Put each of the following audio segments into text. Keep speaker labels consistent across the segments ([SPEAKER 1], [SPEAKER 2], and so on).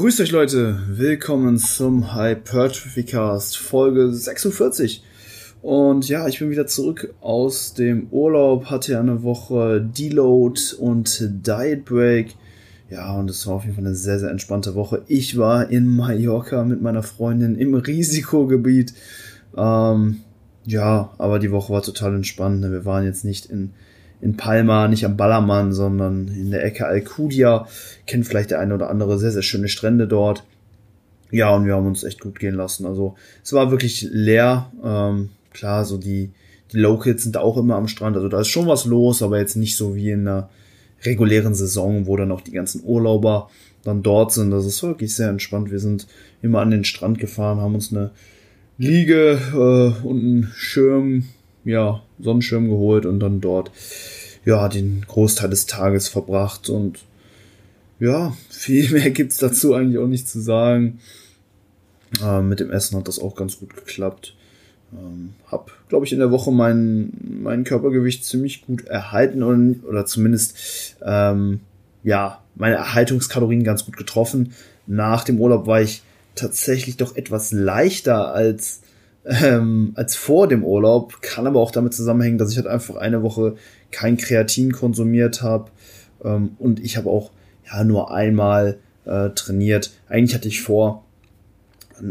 [SPEAKER 1] Grüßt euch Leute, willkommen zum Hypertrophy Cast Folge 46. Und ja, ich bin wieder zurück aus dem Urlaub, hatte eine Woche Deload und Diet Break. Ja, und es war auf jeden Fall eine sehr, sehr entspannte Woche. Ich war in Mallorca mit meiner Freundin im Risikogebiet. Ähm, ja, aber die Woche war total entspannt. Wir waren jetzt nicht in in Palma, nicht am Ballermann, sondern in der Ecke Alcudia. Kennt vielleicht der eine oder andere sehr, sehr schöne Strände dort. Ja, und wir haben uns echt gut gehen lassen. Also es war wirklich leer. Ähm, klar, so die, die Locals sind auch immer am Strand. Also da ist schon was los, aber jetzt nicht so wie in einer regulären Saison, wo dann auch die ganzen Urlauber dann dort sind. Das ist wirklich sehr entspannt. Wir sind immer an den Strand gefahren, haben uns eine Liege äh, und einen Schirm ja, Sonnenschirm geholt und dann dort ja den Großteil des Tages verbracht und ja, viel mehr gibt's dazu eigentlich auch nicht zu sagen. Äh, mit dem Essen hat das auch ganz gut geklappt. Ähm, hab, glaube ich, in der Woche mein, mein Körpergewicht ziemlich gut erhalten und, oder zumindest ähm, ja meine Erhaltungskalorien ganz gut getroffen. Nach dem Urlaub war ich tatsächlich doch etwas leichter als ähm, als vor dem Urlaub. Kann aber auch damit zusammenhängen, dass ich halt einfach eine Woche kein Kreatin konsumiert habe. Ähm, und ich habe auch ja nur einmal äh, trainiert. Eigentlich hatte ich vor,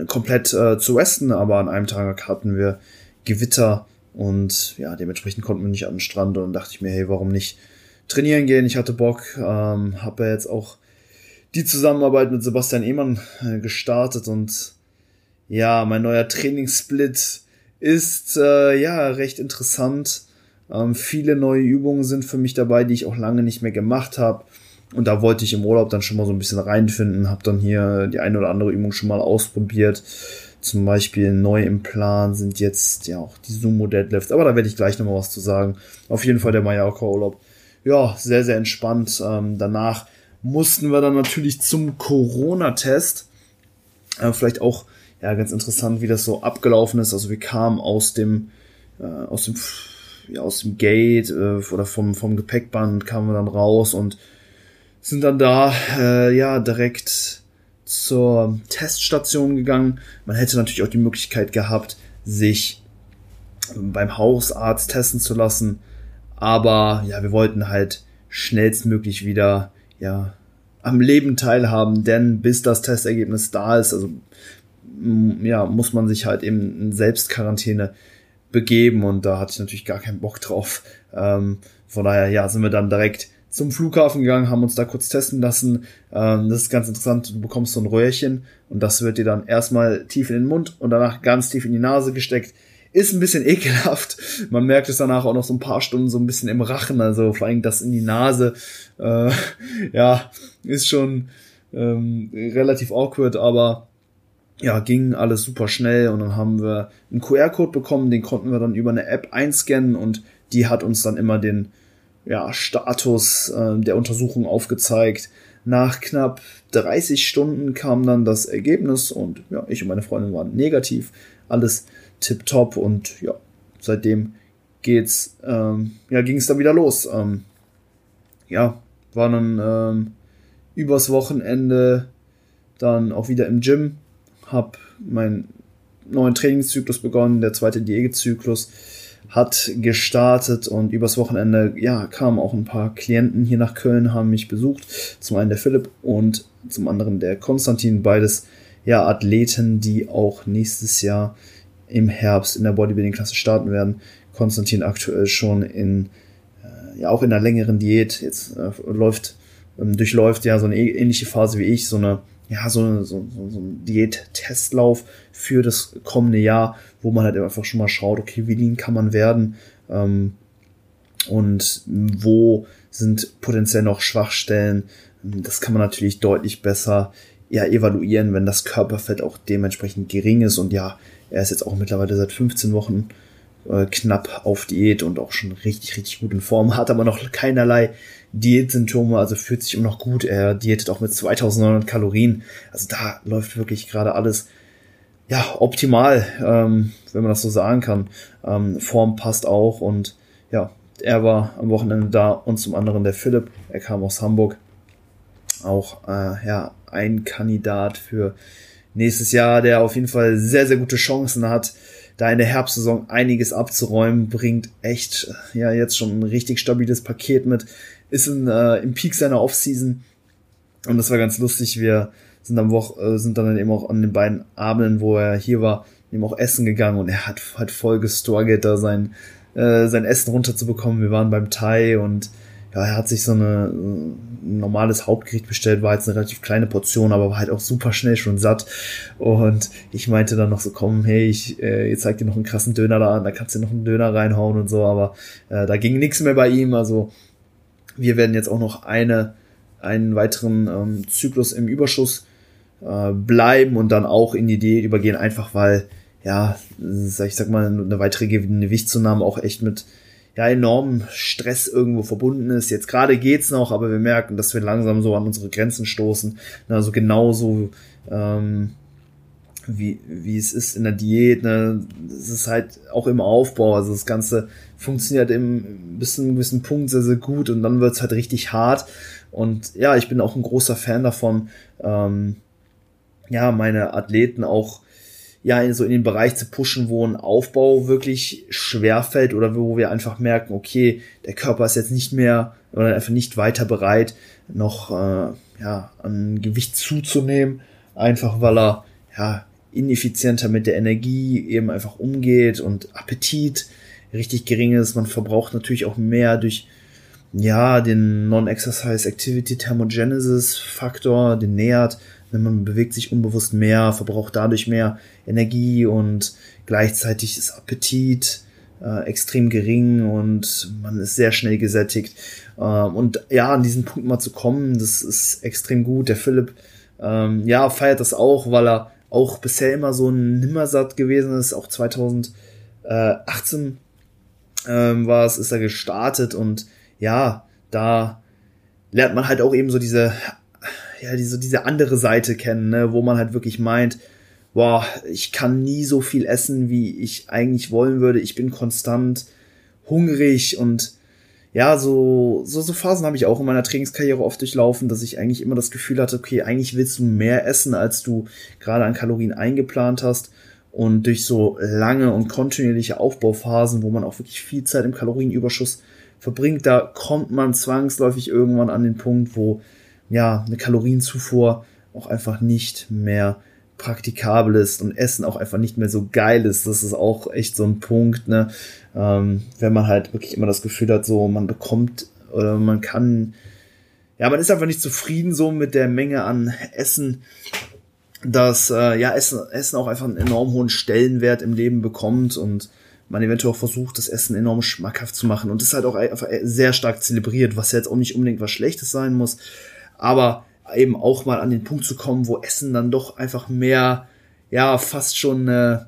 [SPEAKER 1] komplett äh, zu resten, aber an einem Tag hatten wir Gewitter und ja, dementsprechend konnten wir nicht an den Strand und dachte ich mir, hey, warum nicht trainieren gehen? Ich hatte Bock, ähm, habe ja jetzt auch die Zusammenarbeit mit Sebastian Ehmann äh, gestartet und ja, mein neuer Trainingssplit ist äh, ja recht interessant. Ähm, viele neue Übungen sind für mich dabei, die ich auch lange nicht mehr gemacht habe. Und da wollte ich im Urlaub dann schon mal so ein bisschen reinfinden, habe dann hier die eine oder andere Übung schon mal ausprobiert. Zum Beispiel neu im Plan sind jetzt ja auch die Sumo Deadlifts, aber da werde ich gleich nochmal was zu sagen. Auf jeden Fall der Mallorca Urlaub. Ja, sehr, sehr entspannt. Ähm, danach mussten wir dann natürlich zum Corona-Test. Äh, vielleicht auch ja, ganz interessant, wie das so abgelaufen ist. Also wir kamen aus dem, äh, aus dem, ja, aus dem Gate äh, oder vom, vom Gepäckband kamen wir dann raus und sind dann da, äh, ja, direkt zur Teststation gegangen. Man hätte natürlich auch die Möglichkeit gehabt, sich beim Hausarzt testen zu lassen. Aber ja, wir wollten halt schnellstmöglich wieder, ja, am Leben teilhaben, denn bis das Testergebnis da ist, also ja, muss man sich halt eben in Selbstquarantäne begeben und da hatte ich natürlich gar keinen Bock drauf. Ähm, von daher, ja, sind wir dann direkt zum Flughafen gegangen, haben uns da kurz testen lassen. Ähm, das ist ganz interessant, du bekommst so ein Röhrchen und das wird dir dann erstmal tief in den Mund und danach ganz tief in die Nase gesteckt. Ist ein bisschen ekelhaft. Man merkt es danach auch noch so ein paar Stunden so ein bisschen im Rachen, also vor allem das in die Nase. Äh, ja, ist schon ähm, relativ awkward, aber ja, ging alles super schnell und dann haben wir einen QR-Code bekommen, den konnten wir dann über eine App einscannen und die hat uns dann immer den ja, Status äh, der Untersuchung aufgezeigt. Nach knapp 30 Stunden kam dann das Ergebnis und ja, ich und meine Freundin waren negativ. Alles tipptopp und ja, seitdem geht's, ähm, ja, ging es dann wieder los. Ähm, ja, war dann ähm, übers Wochenende dann auch wieder im Gym, habe meinen neuen Trainingszyklus begonnen, der zweite Diätzyklus hat gestartet und übers Wochenende ja kamen auch ein paar Klienten hier nach Köln haben mich besucht. Zum einen der Philipp und zum anderen der Konstantin. Beides ja Athleten die auch nächstes Jahr im Herbst in der Bodybuilding Klasse starten werden. Konstantin aktuell schon in äh, ja auch in einer längeren Diät. Jetzt äh, läuft ähm, durchläuft ja so eine ähnliche Phase wie ich so eine ja, so, so, so, so ein Diät-Testlauf für das kommende Jahr, wo man halt einfach schon mal schaut, okay, wie lean kann man werden ähm, und wo sind potenziell noch Schwachstellen. Das kann man natürlich deutlich besser ja, evaluieren, wenn das Körperfett auch dementsprechend gering ist. Und ja, er ist jetzt auch mittlerweile seit 15 Wochen äh, knapp auf Diät und auch schon richtig, richtig gut in Form, hat aber noch keinerlei Diätsymptome, also fühlt sich immer noch gut. Er diätet auch mit 2900 Kalorien. Also da läuft wirklich gerade alles ja optimal, ähm, wenn man das so sagen kann. Ähm, Form passt auch und ja, er war am Wochenende da und zum anderen der Philipp. Er kam aus Hamburg. auch äh, ja ein Kandidat für nächstes Jahr, der auf jeden Fall sehr, sehr gute Chancen hat, da in der Herbstsaison einiges abzuräumen, bringt echt ja jetzt schon ein richtig stabiles Paket mit, ist in, äh, im Peak seiner Offseason und das war ganz lustig. Wir sind am Woche, äh, sind dann eben auch an den beiden Abenden, wo er hier war, ihm auch essen gegangen und er hat, hat voll gestruggelt, da sein, äh, sein Essen runterzubekommen. Wir waren beim Thai und ja, er hat sich so eine, ein normales Hauptgericht bestellt, war jetzt eine relativ kleine Portion, aber war halt auch super schnell schon satt. Und ich meinte dann noch so, komm, hey, ich, äh, jetzt zeig dir noch einen krassen Döner da an, da kannst du noch einen Döner reinhauen und so, aber äh, da ging nichts mehr bei ihm. Also wir werden jetzt auch noch eine, einen weiteren ähm, Zyklus im Überschuss äh, bleiben und dann auch in die Diät übergehen, einfach weil, ja, ich sag mal, eine weitere Gewichtszunahme auch echt mit ja enorm Stress irgendwo verbunden ist. Jetzt gerade geht's noch, aber wir merken, dass wir langsam so an unsere Grenzen stoßen. Also genauso ähm, wie, wie es ist in der Diät. Ne? Es ist halt auch im Aufbau. Also das Ganze funktioniert im, bis zu einem gewissen Punkt sehr, sehr gut und dann wird's halt richtig hart. Und ja, ich bin auch ein großer Fan davon, ähm, ja, meine Athleten auch ja, so in den Bereich zu pushen, wo ein Aufbau wirklich schwer fällt oder wo wir einfach merken, okay, der Körper ist jetzt nicht mehr oder einfach nicht weiter bereit, noch äh, ja, an Gewicht zuzunehmen, einfach weil er ja ineffizienter mit der Energie eben einfach umgeht und Appetit richtig gering ist. Man verbraucht natürlich auch mehr durch ja den Non-Exercise Activity Thermogenesis Faktor, den nähert man bewegt sich unbewusst mehr, verbraucht dadurch mehr Energie und gleichzeitig ist Appetit äh, extrem gering und man ist sehr schnell gesättigt. Äh, und ja, an diesen Punkt mal zu kommen, das ist extrem gut. Der Philipp, ähm, ja, feiert das auch, weil er auch bisher immer so ein Nimmersatt gewesen ist. Auch 2018 ähm, war es, ist er gestartet und ja, da lernt man halt auch eben so diese ja, diese, diese andere Seite kennen, ne, wo man halt wirklich meint, boah, ich kann nie so viel essen, wie ich eigentlich wollen würde. Ich bin konstant hungrig und ja, so, so, so Phasen habe ich auch in meiner Trainingskarriere oft durchlaufen, dass ich eigentlich immer das Gefühl hatte, okay, eigentlich willst du mehr essen, als du gerade an Kalorien eingeplant hast. Und durch so lange und kontinuierliche Aufbauphasen, wo man auch wirklich viel Zeit im Kalorienüberschuss verbringt, da kommt man zwangsläufig irgendwann an den Punkt, wo ja, eine Kalorienzufuhr auch einfach nicht mehr praktikabel ist und Essen auch einfach nicht mehr so geil ist. Das ist auch echt so ein Punkt, ne? Ähm, wenn man halt wirklich immer das Gefühl hat, so man bekommt oder man kann, ja, man ist einfach nicht zufrieden so mit der Menge an Essen, dass äh, ja Essen, Essen auch einfach einen enorm hohen Stellenwert im Leben bekommt und man eventuell auch versucht, das Essen enorm schmackhaft zu machen und das halt auch einfach sehr stark zelebriert, was jetzt auch nicht unbedingt was Schlechtes sein muss, aber eben auch mal an den Punkt zu kommen, wo Essen dann doch einfach mehr, ja, fast schon, äh,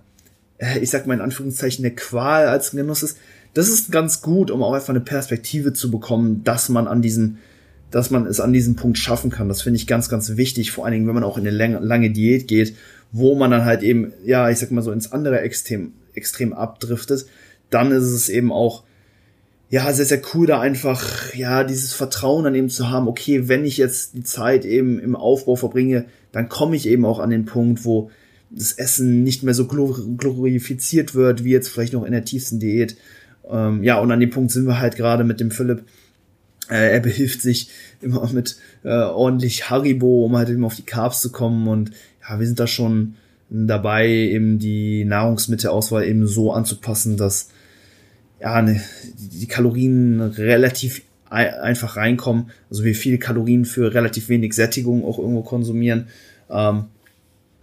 [SPEAKER 1] ich sag mal in Anführungszeichen, eine Qual als ein Genuss ist. Das ist ganz gut, um auch einfach eine Perspektive zu bekommen, dass man an diesen, dass man es an diesem Punkt schaffen kann. Das finde ich ganz, ganz wichtig, vor allen Dingen, wenn man auch in eine lange, lange Diät geht, wo man dann halt eben, ja, ich sag mal so ins andere Extrem, extrem abdriftet, dann ist es eben auch ja, sehr, sehr cool, da einfach, ja, dieses Vertrauen an eben zu haben, okay, wenn ich jetzt die Zeit eben im Aufbau verbringe, dann komme ich eben auch an den Punkt, wo das Essen nicht mehr so glorifiziert wird, wie jetzt vielleicht noch in der tiefsten Diät. Ähm, ja, und an dem Punkt sind wir halt gerade mit dem Philipp. Äh, er behilft sich immer mit äh, ordentlich Haribo, um halt eben auf die Carbs zu kommen. Und ja, wir sind da schon dabei, eben die Nahrungsmittelauswahl eben so anzupassen, dass ja, ne, die Kalorien relativ einfach reinkommen, also wir viele Kalorien für relativ wenig Sättigung auch irgendwo konsumieren. Ähm,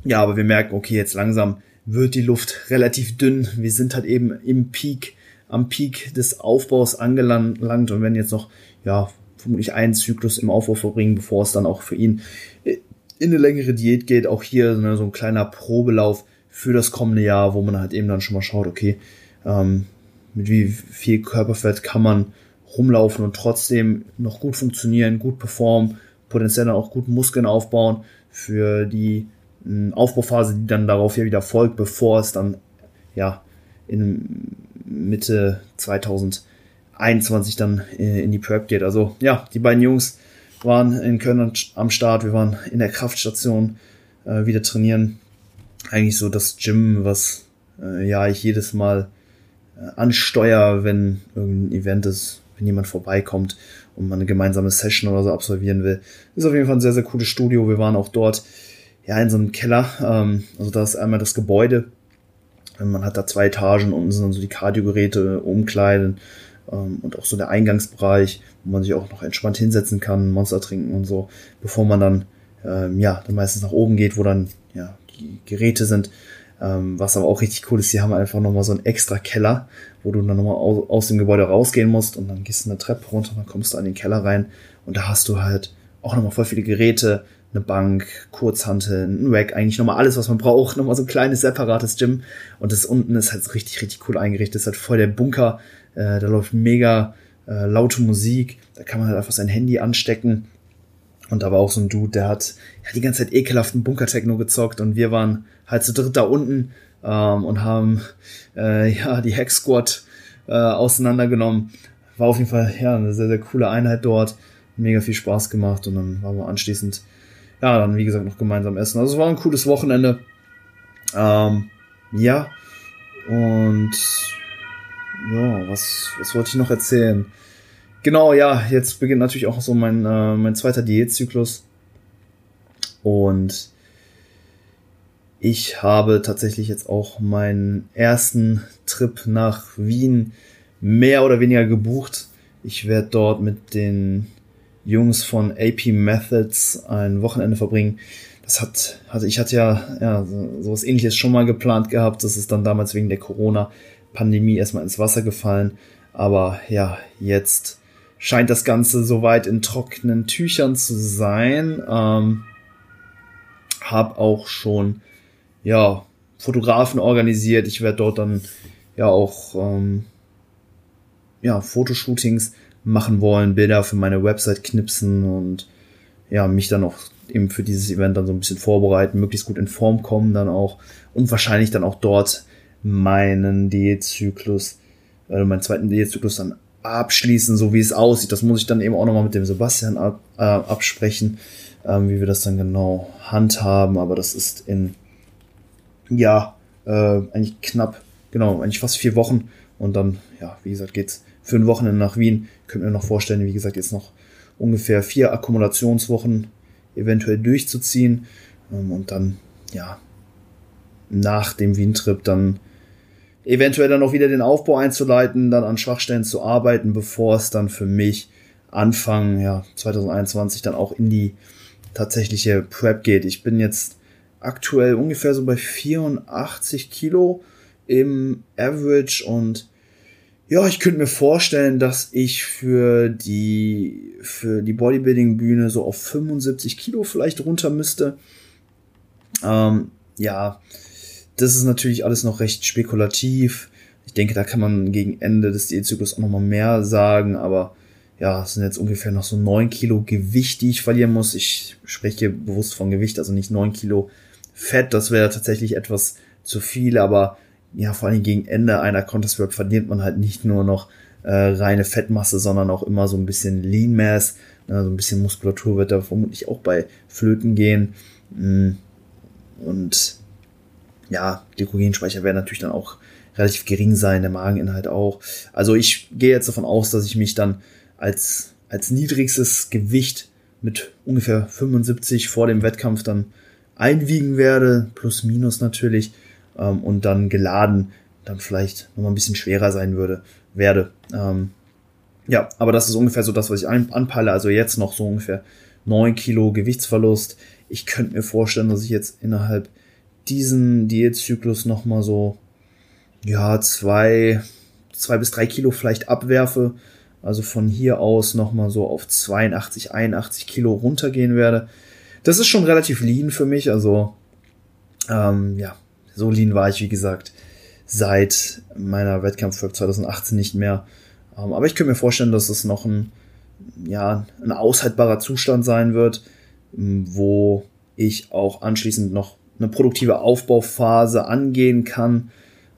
[SPEAKER 1] ja, aber wir merken, okay, jetzt langsam wird die Luft relativ dünn. Wir sind halt eben im Peak, am Peak des Aufbaus angelangt und werden jetzt noch, ja, vermutlich einen Zyklus im Aufbau verbringen, bevor es dann auch für ihn in eine längere Diät geht. Auch hier ne, so ein kleiner Probelauf für das kommende Jahr, wo man halt eben dann schon mal schaut, okay, ähm, mit wie viel Körperfett kann man rumlaufen und trotzdem noch gut funktionieren, gut performen, potenziell dann auch gut Muskeln aufbauen für die hm, Aufbauphase, die dann darauf ja wieder folgt, bevor es dann ja in Mitte 2021 dann äh, in die Prep geht. Also ja, die beiden Jungs waren in Köln am Start, wir waren in der Kraftstation äh, wieder trainieren. Eigentlich so das Gym, was äh, ja ich jedes Mal ansteuere, wenn irgendein Event ist, wenn jemand vorbeikommt und man eine gemeinsame Session oder so absolvieren will. Ist auf jeden Fall ein sehr, sehr cooles Studio. Wir waren auch dort, ja, in so einem Keller. Ähm, also da ist einmal das Gebäude. Man hat da zwei Etagen, unten sind dann so die Kardiogeräte, Umkleiden ähm, und auch so der Eingangsbereich, wo man sich auch noch entspannt hinsetzen kann, Monster trinken und so, bevor man dann, ähm, ja, dann meistens nach oben geht, wo dann, ja, die Geräte sind. Ähm, was aber auch richtig cool ist, die haben einfach nochmal so einen extra Keller, wo du dann nochmal aus, aus dem Gebäude rausgehen musst und dann gehst du eine Treppe runter, dann kommst du an den Keller rein und da hast du halt auch nochmal voll viele Geräte, eine Bank, Kurzhantel, ein Rack, eigentlich nochmal alles, was man braucht, nochmal so ein kleines separates Gym und das unten ist halt richtig, richtig cool eingerichtet, ist halt voll der Bunker, äh, da läuft mega äh, laute Musik, da kann man halt einfach sein Handy anstecken und da war auch so ein Dude, der hat ja, die ganze Zeit ekelhaften Bunker-Techno gezockt und wir waren halt zu dritt da unten ähm, und haben äh, ja die Hex Squad äh, auseinandergenommen. War auf jeden Fall ja eine sehr, sehr coole Einheit dort. Mega viel Spaß gemacht und dann waren wir anschließend, ja, dann wie gesagt noch gemeinsam essen. Also es war ein cooles Wochenende. Ähm, ja. Und ja, was, was wollte ich noch erzählen? Genau, ja, jetzt beginnt natürlich auch so mein, äh, mein zweiter Diätzyklus. Und ich habe tatsächlich jetzt auch meinen ersten Trip nach Wien mehr oder weniger gebucht. Ich werde dort mit den Jungs von AP Methods ein Wochenende verbringen. Das hat, also ich hatte ja, ja sowas ähnliches schon mal geplant gehabt. Das ist dann damals wegen der Corona-Pandemie erstmal ins Wasser gefallen. Aber ja, jetzt scheint das Ganze soweit in trockenen Tüchern zu sein. Ähm, hab auch schon ja Fotografen organisiert. Ich werde dort dann ja auch ähm, ja Fotoshootings machen wollen, Bilder für meine Website knipsen und ja mich dann auch eben für dieses Event dann so ein bisschen vorbereiten, möglichst gut in Form kommen dann auch und wahrscheinlich dann auch dort meinen Diätzyklus, äh, meinen zweiten Diätzyklus dann abschließen, so wie es aussieht. Das muss ich dann eben auch nochmal mit dem Sebastian ab, äh, absprechen, ähm, wie wir das dann genau handhaben. Aber das ist in, ja, äh, eigentlich knapp, genau, eigentlich fast vier Wochen. Und dann, ja, wie gesagt, geht's für ein Wochenende nach Wien. Könnt mir noch vorstellen, wie gesagt, jetzt noch ungefähr vier Akkumulationswochen eventuell durchzuziehen. Ähm, und dann, ja, nach dem Wien-Trip dann eventuell dann auch wieder den Aufbau einzuleiten, dann an Schwachstellen zu arbeiten, bevor es dann für mich Anfang ja, 2021 dann auch in die tatsächliche Prep geht. Ich bin jetzt aktuell ungefähr so bei 84 Kilo im Average und ja, ich könnte mir vorstellen, dass ich für die, für die Bodybuilding-Bühne so auf 75 Kilo vielleicht runter müsste. Ähm, ja, das ist natürlich alles noch recht spekulativ. Ich denke, da kann man gegen Ende des Diätzyklus auch nochmal mehr sagen, aber ja, es sind jetzt ungefähr noch so neun Kilo Gewicht, die ich verlieren muss. Ich spreche bewusst von Gewicht, also nicht neun Kilo Fett. Das wäre tatsächlich etwas zu viel, aber ja, vor allem gegen Ende einer Contest Work verliert man halt nicht nur noch äh, reine Fettmasse, sondern auch immer so ein bisschen Lean Mass. Ne, so ein bisschen Muskulatur wird da vermutlich auch bei Flöten gehen. Mm. Und ja, Glykogenspeicher werden natürlich dann auch relativ gering sein, der Mageninhalt auch. Also ich gehe jetzt davon aus, dass ich mich dann als, als niedrigstes Gewicht mit ungefähr 75 vor dem Wettkampf dann einwiegen werde, plus minus natürlich, ähm, und dann geladen dann vielleicht nochmal ein bisschen schwerer sein würde, werde. Ähm, ja, aber das ist ungefähr so das, was ich anpeile. Also jetzt noch so ungefähr 9 Kilo Gewichtsverlust. Ich könnte mir vorstellen, dass ich jetzt innerhalb diesen Diätzyklus nochmal so, ja, zwei, zwei bis drei Kilo vielleicht abwerfe. Also von hier aus nochmal so auf 82, 81 Kilo runtergehen werde. Das ist schon relativ lean für mich. Also, ähm, ja, so lean war ich, wie gesagt, seit meiner Wettkampf 2018 nicht mehr. Ähm, aber ich könnte mir vorstellen, dass es noch ein, ja, ein aushaltbarer Zustand sein wird, wo ich auch anschließend noch eine produktive Aufbauphase angehen kann,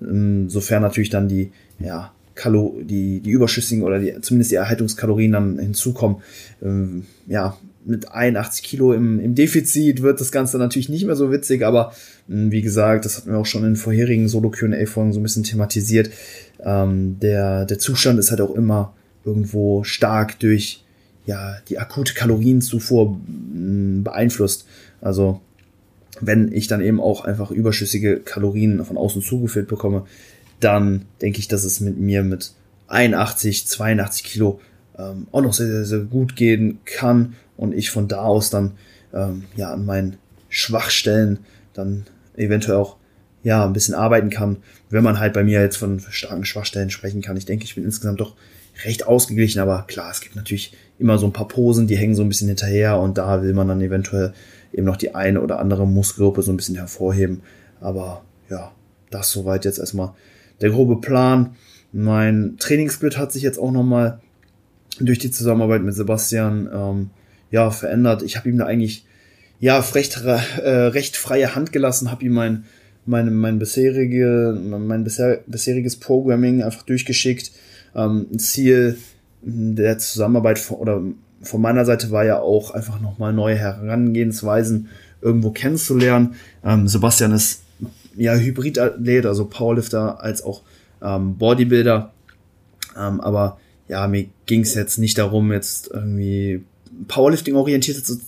[SPEAKER 1] ähm, sofern natürlich dann die ja, Kalo die, die überschüssigen oder die, zumindest die Erhaltungskalorien dann hinzukommen. Ähm, ja, mit 81 Kilo im, im Defizit wird das Ganze natürlich nicht mehr so witzig, aber mh, wie gesagt, das hatten wir auch schon in vorherigen Solo-Q&A-Folgen so ein bisschen thematisiert. Ähm, der, der Zustand ist halt auch immer irgendwo stark durch ja, die akute Kalorienzufuhr mh, beeinflusst. Also wenn ich dann eben auch einfach überschüssige Kalorien von außen zugeführt bekomme, dann denke ich, dass es mit mir mit 81, 82 Kilo ähm, auch noch sehr, sehr, sehr gut gehen kann und ich von da aus dann ähm, ja an meinen Schwachstellen dann eventuell auch ja ein bisschen arbeiten kann, wenn man halt bei mir jetzt von starken Schwachstellen sprechen kann. Ich denke, ich bin insgesamt doch recht ausgeglichen, aber klar, es gibt natürlich immer so ein paar Posen, die hängen so ein bisschen hinterher und da will man dann eventuell eben noch die eine oder andere Muskelgruppe so ein bisschen hervorheben. Aber ja, das soweit jetzt erstmal der grobe Plan. Mein Trainingssplit hat sich jetzt auch nochmal durch die Zusammenarbeit mit Sebastian ähm, ja verändert. Ich habe ihm da eigentlich ja recht, äh, recht freie Hand gelassen, habe ihm mein mein, mein bisherige mein bisher, bisheriges Programming einfach durchgeschickt. Ähm, Ziel der Zusammenarbeit von, oder von meiner Seite war ja auch einfach nochmal neue Herangehensweisen irgendwo kennenzulernen. Ähm, Sebastian ist ja Hybridathlet, also Powerlifter als auch ähm, Bodybuilder. Ähm, aber ja, mir ging es jetzt nicht darum, jetzt irgendwie Powerlifting orientierter zu,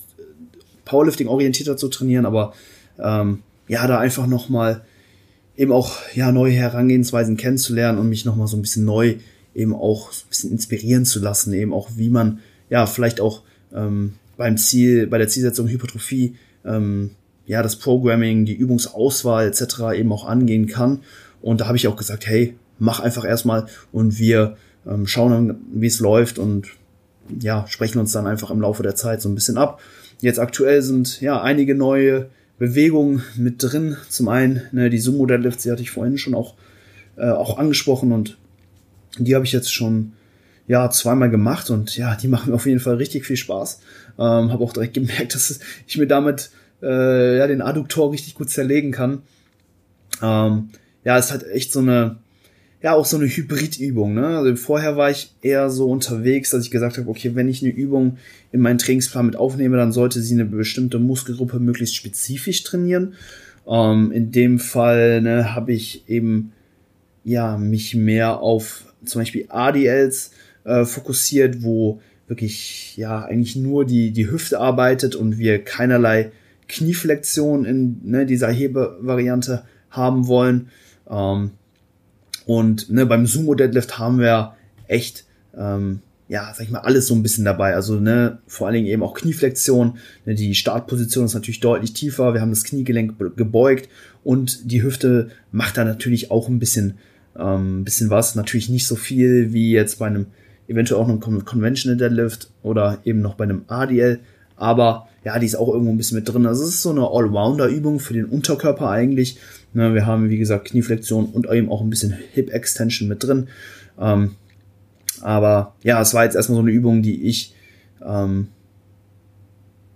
[SPEAKER 1] Powerlifting orientierter zu trainieren, aber ähm, ja, da einfach nochmal eben auch ja neue Herangehensweisen kennenzulernen und mich nochmal so ein bisschen neu eben auch ein bisschen inspirieren zu lassen, eben auch wie man ja vielleicht auch ähm, beim Ziel, bei der Zielsetzung Hypertrophie ähm, ja, das Programming, die Übungsauswahl etc. eben auch angehen kann. Und da habe ich auch gesagt, hey, mach einfach erstmal und wir ähm, schauen dann, wie es läuft und ja, sprechen uns dann einfach im Laufe der Zeit so ein bisschen ab. Jetzt aktuell sind ja einige neue Bewegungen mit drin. Zum einen ne, die Sumo Deadlifts, die hatte ich vorhin schon auch, äh, auch angesprochen und die habe ich jetzt schon ja zweimal gemacht und ja, die machen mir auf jeden Fall richtig viel Spaß. Ähm, habe auch direkt gemerkt, dass ich mir damit äh, ja, den Adduktor richtig gut zerlegen kann. Ähm, ja, es hat echt so eine, ja, auch so eine Hybridübung. Ne? Also vorher war ich eher so unterwegs, dass ich gesagt habe, okay, wenn ich eine Übung in meinen Trainingsplan mit aufnehme, dann sollte sie eine bestimmte Muskelgruppe möglichst spezifisch trainieren. Ähm, in dem Fall ne, habe ich eben ja mich mehr auf zum Beispiel ADLs äh, fokussiert, wo wirklich ja eigentlich nur die die Hüfte arbeitet und wir keinerlei Knieflexion in ne, dieser Hebevariante haben wollen. Ähm, und ne, beim Sumo Deadlift haben wir echt, ähm, ja, sag ich mal, alles so ein bisschen dabei. Also ne, vor allen Dingen eben auch Knieflexion. Ne, die Startposition ist natürlich deutlich tiefer. Wir haben das Kniegelenk gebeugt und die Hüfte macht da natürlich auch ein bisschen, ähm, bisschen was. Natürlich nicht so viel wie jetzt bei einem eventuell auch einem Conventional Deadlift oder eben noch bei einem ADL. Aber ja, die ist auch irgendwo ein bisschen mit drin. Also es ist so eine Allrounder-Übung für den Unterkörper eigentlich. Ne, wir haben, wie gesagt, Knieflexion und eben auch ein bisschen Hip Extension mit drin. Ähm, aber ja, es war jetzt erstmal so eine Übung, die ich ähm,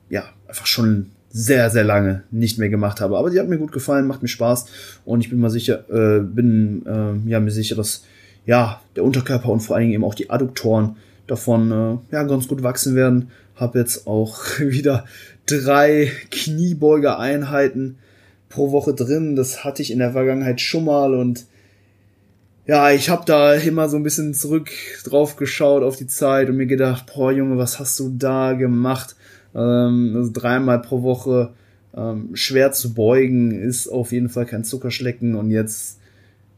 [SPEAKER 1] ja einfach schon sehr, sehr lange nicht mehr gemacht habe. Aber die hat mir gut gefallen, macht mir Spaß und ich bin mal sicher, äh, bin äh, ja mir sicher, dass ja der Unterkörper und vor allen Dingen eben auch die Adduktoren davon äh, ja ganz gut wachsen werden. Habe jetzt auch wieder drei Kniebeugeeinheiten pro Woche drin. Das hatte ich in der Vergangenheit schon mal und ja, ich habe da immer so ein bisschen zurück drauf geschaut auf die Zeit und mir gedacht, boah Junge, was hast du da gemacht? Ähm, also dreimal pro Woche ähm, schwer zu beugen ist auf jeden Fall kein Zuckerschlecken und jetzt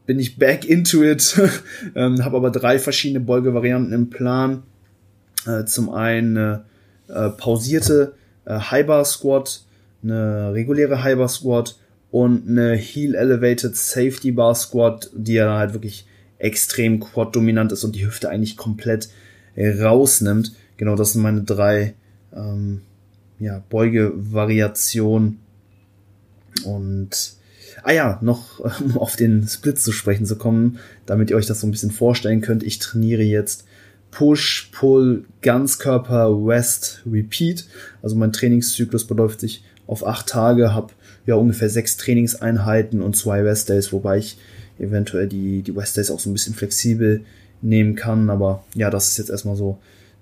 [SPEAKER 1] bin ich back into it, ähm, habe aber drei verschiedene Beugevarianten im Plan. Äh, zum einen eine äh, pausierte äh, High Bar Squat, eine reguläre High Bar Squat und eine Heel Elevated Safety Bar Squat, die ja halt wirklich extrem quad dominant ist und die Hüfte eigentlich komplett rausnimmt. Genau, das sind meine drei ähm, ja, Beugevariationen. Und ah ja, noch um auf den Split zu sprechen zu kommen, damit ihr euch das so ein bisschen vorstellen könnt. Ich trainiere jetzt Push, Pull, Ganzkörper, West, Repeat. Also mein Trainingszyklus beläuft sich auf acht Tage, habe ja ungefähr sechs Trainingseinheiten und zwei West Days, wobei ich eventuell die, die West Days auch so ein bisschen flexibel nehmen kann. Aber ja, das ist jetzt erstmal so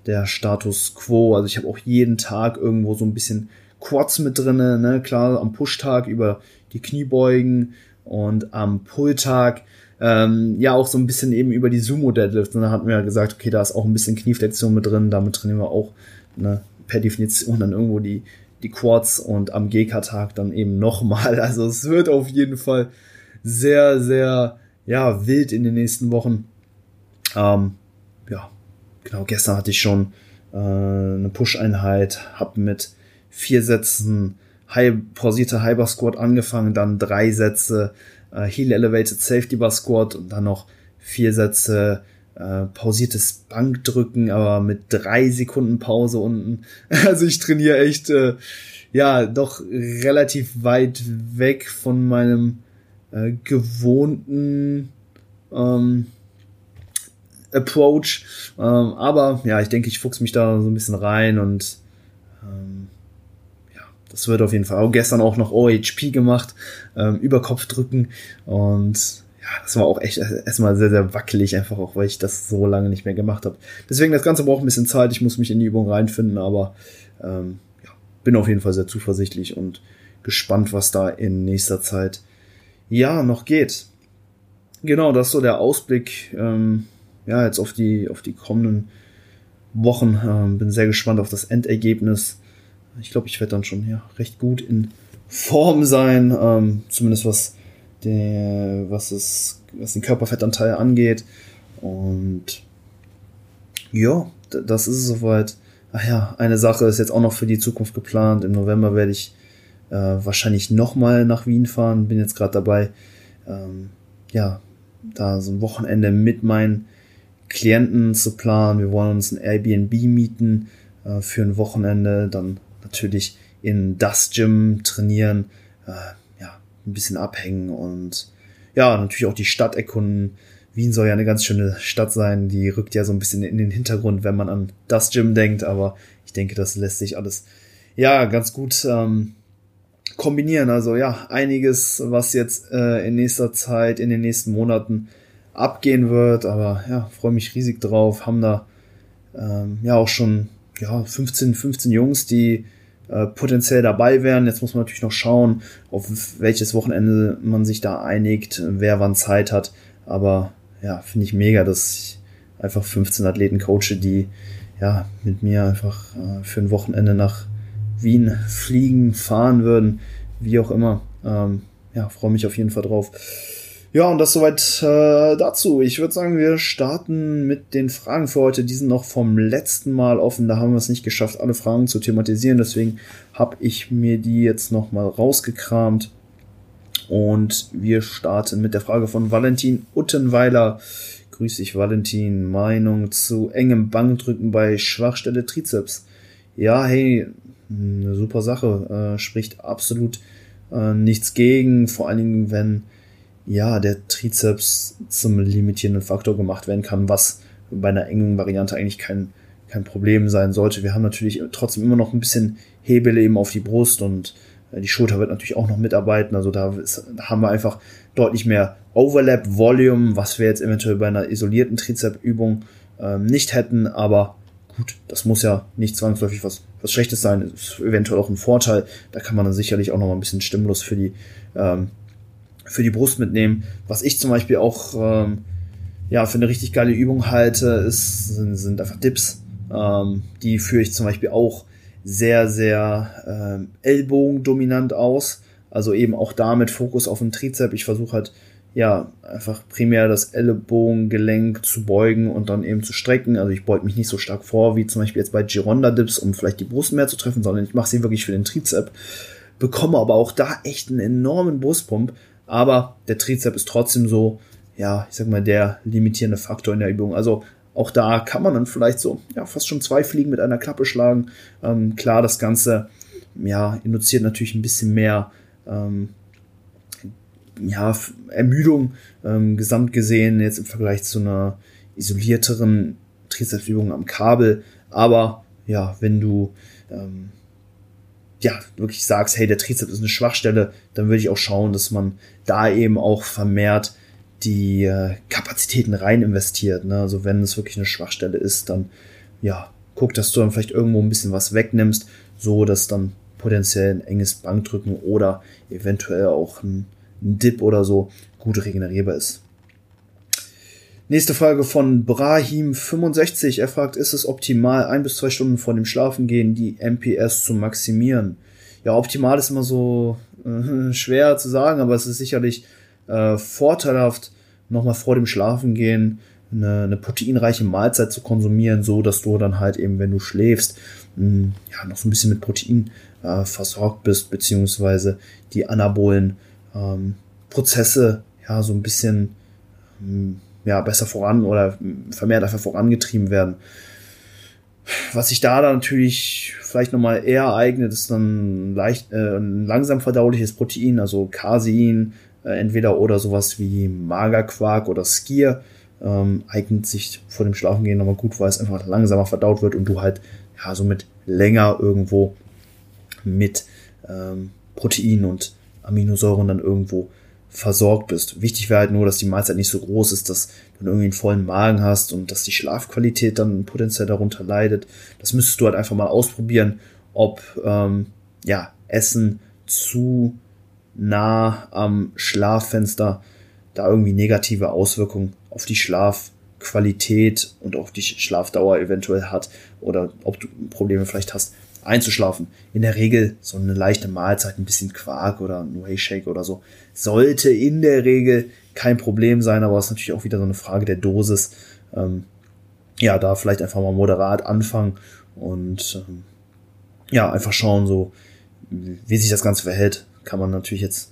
[SPEAKER 1] der Status quo. Also ich habe auch jeden Tag irgendwo so ein bisschen Quads mit drinne, ne? Klar, am Pushtag über die Kniebeugen und am Pulltag ähm, ja auch so ein bisschen eben über die Sumo Deadlifts. Und da hatten wir ja gesagt, okay, da ist auch ein bisschen Knieflexion mit drin, damit trainieren wir auch ne, per Definition dann irgendwo die, die Quads und am GK-Tag dann eben nochmal. Also es wird auf jeden Fall sehr, sehr ja, wild in den nächsten Wochen. Ähm, ja, genau, gestern hatte ich schon äh, eine Push-Einheit, hab mit vier Sätzen high, pausierte Hyper Squat angefangen, dann drei Sätze äh, Heel Elevated Safety Bar Squat und dann noch vier Sätze äh, pausiertes Bankdrücken, aber mit drei Sekunden Pause unten. Also ich trainiere echt, äh, ja, doch relativ weit weg von meinem äh, gewohnten ähm, Approach. Ähm, aber ja, ich denke, ich fuchs mich da so ein bisschen rein und ähm, das wird auf jeden Fall. Auch gestern auch noch OHP gemacht, ähm, Überkopf drücken und ja, das war auch echt erstmal sehr, sehr wackelig, einfach auch, weil ich das so lange nicht mehr gemacht habe. Deswegen, das Ganze braucht ein bisschen Zeit, ich muss mich in die Übung reinfinden, aber ähm, ja, bin auf jeden Fall sehr zuversichtlich und gespannt, was da in nächster Zeit ja noch geht. Genau, das ist so der Ausblick, ähm, ja, jetzt auf die, auf die kommenden Wochen. Ähm, bin sehr gespannt auf das Endergebnis. Ich glaube, ich werde dann schon ja, recht gut in Form sein, ähm, zumindest was der, was es, was den Körperfettanteil angeht. Und ja, das ist es soweit. Ach ja, eine Sache ist jetzt auch noch für die Zukunft geplant. Im November werde ich äh, wahrscheinlich nochmal nach Wien fahren. Bin jetzt gerade dabei, ähm, ja, da so ein Wochenende mit meinen Klienten zu planen. Wir wollen uns ein Airbnb mieten äh, für ein Wochenende, dann natürlich in das Gym trainieren. Äh, ein bisschen abhängen und ja, natürlich auch die Stadt erkunden. Wien soll ja eine ganz schöne Stadt sein, die rückt ja so ein bisschen in den Hintergrund, wenn man an das Gym denkt, aber ich denke, das lässt sich alles ja ganz gut ähm, kombinieren. Also ja, einiges, was jetzt äh, in nächster Zeit, in den nächsten Monaten abgehen wird, aber ja, freue mich riesig drauf. Haben da ähm, ja auch schon ja 15, 15 Jungs, die äh, potenziell dabei wären. Jetzt muss man natürlich noch schauen, auf welches Wochenende man sich da einigt, wer wann Zeit hat. Aber ja, finde ich mega, dass ich einfach 15 Athleten coache, die ja mit mir einfach äh, für ein Wochenende nach Wien fliegen, fahren würden, wie auch immer. Ähm, ja, freue mich auf jeden Fall drauf. Ja, und das soweit äh, dazu. Ich würde sagen, wir starten mit den Fragen für heute. Die sind noch vom letzten Mal offen. Da haben wir es nicht geschafft, alle Fragen zu thematisieren. Deswegen habe ich mir die jetzt nochmal rausgekramt. Und wir starten mit der Frage von Valentin Uttenweiler. Grüß dich, Valentin. Meinung zu engem Bankdrücken bei Schwachstelle Trizeps. Ja, hey, eine super Sache. Äh, spricht absolut äh, nichts gegen. Vor allen Dingen, wenn ja, der Trizeps zum limitierenden Faktor gemacht werden kann, was bei einer engen Variante eigentlich kein, kein Problem sein sollte. Wir haben natürlich trotzdem immer noch ein bisschen Hebel eben auf die Brust und äh, die Schulter wird natürlich auch noch mitarbeiten. Also da, ist, haben wir einfach deutlich mehr Overlap, Volume, was wir jetzt eventuell bei einer isolierten Trizep-Übung ähm, nicht hätten. Aber gut, das muss ja nicht zwangsläufig was, was Schlechtes sein. Ist eventuell auch ein Vorteil. Da kann man dann sicherlich auch noch mal ein bisschen Stimmlos für die ähm, für die Brust mitnehmen. Was ich zum Beispiel auch ähm, ja für eine richtig geile Übung halte, ist, sind, sind einfach Dips. Ähm, die führe ich zum Beispiel auch sehr, sehr ähm, ellbogendominant aus. Also eben auch da mit Fokus auf den Trizep. Ich versuche halt ja einfach primär das Ellbogengelenk zu beugen und dann eben zu strecken. Also ich beug mich nicht so stark vor wie zum Beispiel jetzt bei Gironda Dips, um vielleicht die Brust mehr zu treffen, sondern ich mache sie wirklich für den Trizep. Bekomme aber auch da echt einen enormen Brustpump. Aber der Trizep ist trotzdem so, ja, ich sag mal, der limitierende Faktor in der Übung. Also auch da kann man dann vielleicht so, ja, fast schon zwei Fliegen mit einer Klappe schlagen. Ähm, klar, das Ganze, ja, induziert natürlich ein bisschen mehr, ähm, ja, Ermüdung, ähm, gesamt gesehen, jetzt im Vergleich zu einer isolierteren Trizepsübung am Kabel. Aber ja, wenn du ähm, ja, wirklich sagst, hey, der Trizeps ist eine Schwachstelle, dann würde ich auch schauen, dass man da eben auch vermehrt die äh, Kapazitäten rein investiert. Ne? Also wenn es wirklich eine Schwachstelle ist, dann ja, guck, dass du dann vielleicht irgendwo ein bisschen was wegnimmst, so dass dann potenziell ein enges Bankdrücken oder eventuell auch ein, ein Dip oder so gut regenerierbar ist. Nächste Frage von Brahim65. Er fragt, ist es optimal, ein bis zwei Stunden vor dem Schlafengehen die MPS zu maximieren? Ja, optimal ist immer so schwer zu sagen, aber es ist sicherlich äh, vorteilhaft, nochmal vor dem Schlafengehen eine, eine proteinreiche Mahlzeit zu konsumieren, so dass du dann halt eben, wenn du schläfst, mh, hm, ja, noch so ein bisschen mit Protein äh, versorgt bist, beziehungsweise die anabolen ähm, Prozesse ja so ein bisschen ähm, ja, besser voran oder vermehrt dafür vorangetrieben werden. Was sich da dann natürlich vielleicht nochmal eher eignet, ist dann leicht, äh, ein langsam verdauliches Protein, also Casein, äh, entweder oder sowas wie Magerquark oder Skier, ähm, eignet sich vor dem Schlafengehen nochmal gut, weil es einfach langsamer verdaut wird und du halt ja somit länger irgendwo mit ähm, Protein und Aminosäuren dann irgendwo versorgt bist. Wichtig wäre halt nur, dass die Mahlzeit nicht so groß ist, dass du irgendwie einen vollen Magen hast und dass die Schlafqualität dann potenziell darunter leidet. Das müsstest du halt einfach mal ausprobieren, ob ähm, ja Essen zu nah am Schlaffenster da irgendwie negative Auswirkungen auf die Schlafqualität und auf die Schlafdauer eventuell hat oder ob du Probleme vielleicht hast einzuschlafen. In der Regel so eine leichte Mahlzeit, ein bisschen Quark oder ein Whey Shake oder so, sollte in der Regel kein Problem sein, aber es ist natürlich auch wieder so eine Frage der Dosis. Ähm, ja, da vielleicht einfach mal moderat anfangen und ähm, ja, einfach schauen, so wie sich das Ganze verhält. Kann man natürlich jetzt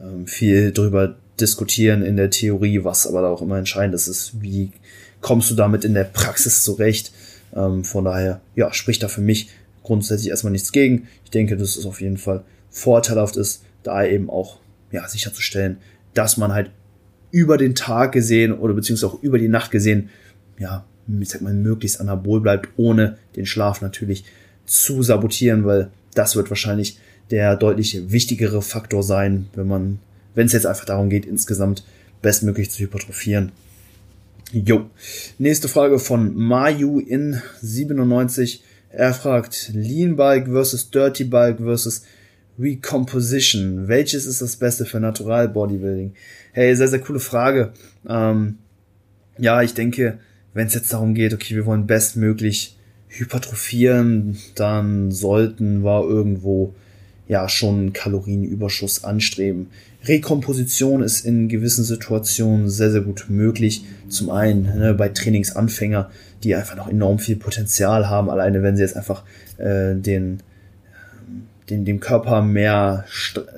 [SPEAKER 1] ähm, viel drüber diskutieren in der Theorie, was aber auch immer entscheidend ist, ist, wie kommst du damit in der Praxis zurecht. Ähm, von daher, ja, spricht da für mich grundsätzlich erstmal nichts gegen. Ich denke, dass es auf jeden Fall vorteilhaft ist, da eben auch ja, sicherzustellen, dass man halt über den Tag gesehen oder beziehungsweise auch über die Nacht gesehen, ja, ich sag mal, möglichst anabol bleibt, ohne den Schlaf natürlich zu sabotieren, weil das wird wahrscheinlich der deutlich wichtigere Faktor sein, wenn man, wenn es jetzt einfach darum geht, insgesamt bestmöglich zu hypertrophieren. Jo. Nächste Frage von Mayu in 97. Er fragt Lean Bike versus Dirty Bike versus Recomposition. Welches ist das Beste für Natural Bodybuilding? Hey, sehr, sehr coole Frage. Ähm, ja, ich denke, wenn es jetzt darum geht, okay, wir wollen bestmöglich hypertrophieren, dann sollten wir irgendwo ja schon Kalorienüberschuss anstreben. Rekomposition ist in gewissen Situationen sehr, sehr gut möglich. Zum einen ne, bei Trainingsanfänger, die einfach noch enorm viel Potenzial haben, alleine wenn sie jetzt einfach äh, den, den, dem Körper mehr,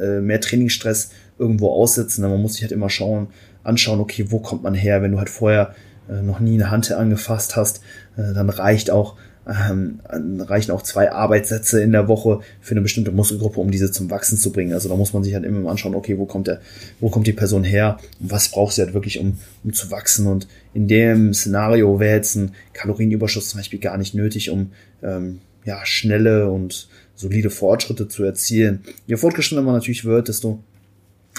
[SPEAKER 1] äh, mehr Trainingsstress irgendwo aussetzen. Man muss sich halt immer schauen, anschauen, okay, wo kommt man her? Wenn du halt vorher äh, noch nie eine Hand angefasst hast, äh, dann reicht auch ähm, reichen auch zwei Arbeitssätze in der Woche für eine bestimmte Muskelgruppe, um diese zum Wachsen zu bringen. Also da muss man sich halt immer anschauen, okay, wo kommt der, wo kommt die Person her und was braucht sie halt wirklich, um, um zu wachsen. Und in dem Szenario wäre jetzt ein Kalorienüberschuss zum Beispiel gar nicht nötig, um ähm, ja, schnelle und solide Fortschritte zu erzielen. Je fortgeschrittener man natürlich wird, desto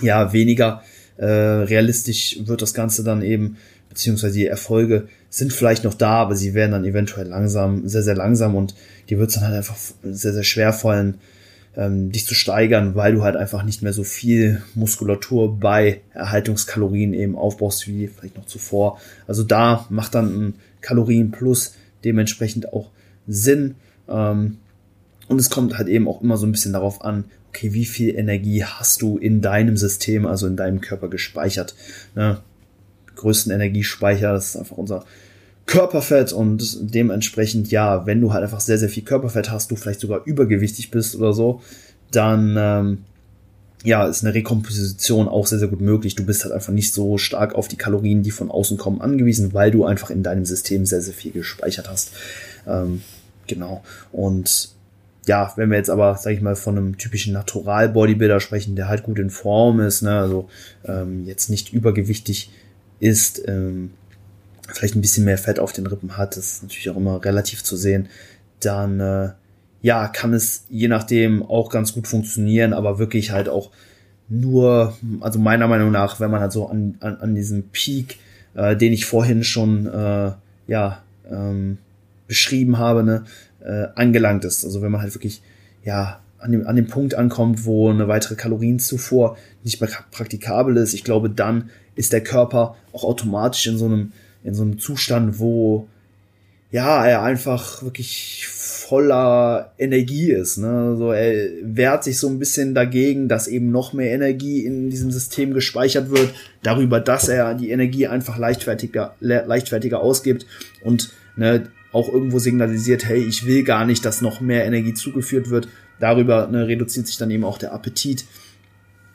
[SPEAKER 1] ja, weniger äh, realistisch wird das Ganze dann eben, beziehungsweise die Erfolge sind vielleicht noch da, aber sie werden dann eventuell langsam, sehr, sehr langsam und die wird es dann halt einfach sehr, sehr schwer fallen, ähm, dich zu steigern, weil du halt einfach nicht mehr so viel Muskulatur bei Erhaltungskalorien eben aufbaust wie vielleicht noch zuvor. Also da macht dann ein Kalorien plus dementsprechend auch Sinn. Ähm, und es kommt halt eben auch immer so ein bisschen darauf an, okay, wie viel Energie hast du in deinem System, also in deinem Körper gespeichert. Ne? größten Energiespeicher. Das ist einfach unser Körperfett und dementsprechend, ja, wenn du halt einfach sehr, sehr viel Körperfett hast, du vielleicht sogar übergewichtig bist oder so, dann ähm, ja, ist eine Rekomposition auch sehr, sehr gut möglich. Du bist halt einfach nicht so stark auf die Kalorien, die von außen kommen, angewiesen, weil du einfach in deinem System sehr, sehr viel gespeichert hast. Ähm, genau. Und ja, wenn wir jetzt aber, sag ich mal, von einem typischen Natural-Bodybuilder sprechen, der halt gut in Form ist, ne, also ähm, jetzt nicht übergewichtig ist, ähm, vielleicht ein bisschen mehr Fett auf den Rippen hat, das ist natürlich auch immer relativ zu sehen, dann äh, ja, kann es je nachdem auch ganz gut funktionieren, aber wirklich halt auch nur, also meiner Meinung nach, wenn man halt so an, an, an diesem Peak, äh, den ich vorhin schon äh, ja ähm, beschrieben habe, ne, äh, angelangt ist. Also wenn man halt wirklich ja an dem, an dem Punkt ankommt, wo eine weitere Kalorienzufuhr nicht mehr praktikabel ist, ich glaube, dann ist der Körper auch automatisch in so einem, in so einem Zustand, wo ja, er einfach wirklich voller Energie ist. Ne? So, er wehrt sich so ein bisschen dagegen, dass eben noch mehr Energie in diesem System gespeichert wird, darüber, dass er die Energie einfach leichtfertiger, leichtfertiger ausgibt und ne, auch irgendwo signalisiert, hey, ich will gar nicht, dass noch mehr Energie zugeführt wird. Darüber ne, reduziert sich dann eben auch der Appetit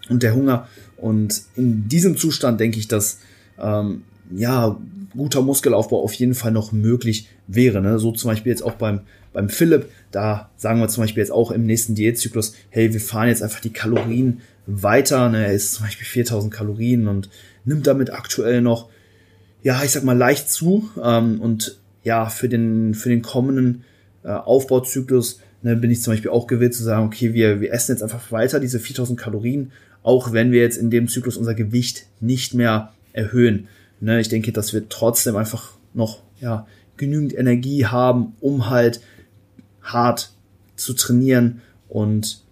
[SPEAKER 1] und der Hunger. Und in diesem Zustand denke ich, dass ähm, ja guter Muskelaufbau auf jeden Fall noch möglich wäre. Ne? So zum Beispiel jetzt auch beim, beim Philipp, da sagen wir zum Beispiel jetzt auch im nächsten Diätzyklus, hey, wir fahren jetzt einfach die Kalorien weiter. Ne? Er isst zum Beispiel 4000 Kalorien und nimmt damit aktuell noch, ja, ich sag mal, leicht zu. Ähm, und ja, für den, für den kommenden äh, Aufbauzyklus ne, bin ich zum Beispiel auch gewillt zu sagen, okay, wir, wir essen jetzt einfach weiter diese 4000 Kalorien, auch wenn wir jetzt in dem Zyklus unser Gewicht nicht mehr erhöhen. Ne, ich denke, dass wir trotzdem einfach noch ja, genügend Energie haben, um halt hart zu trainieren und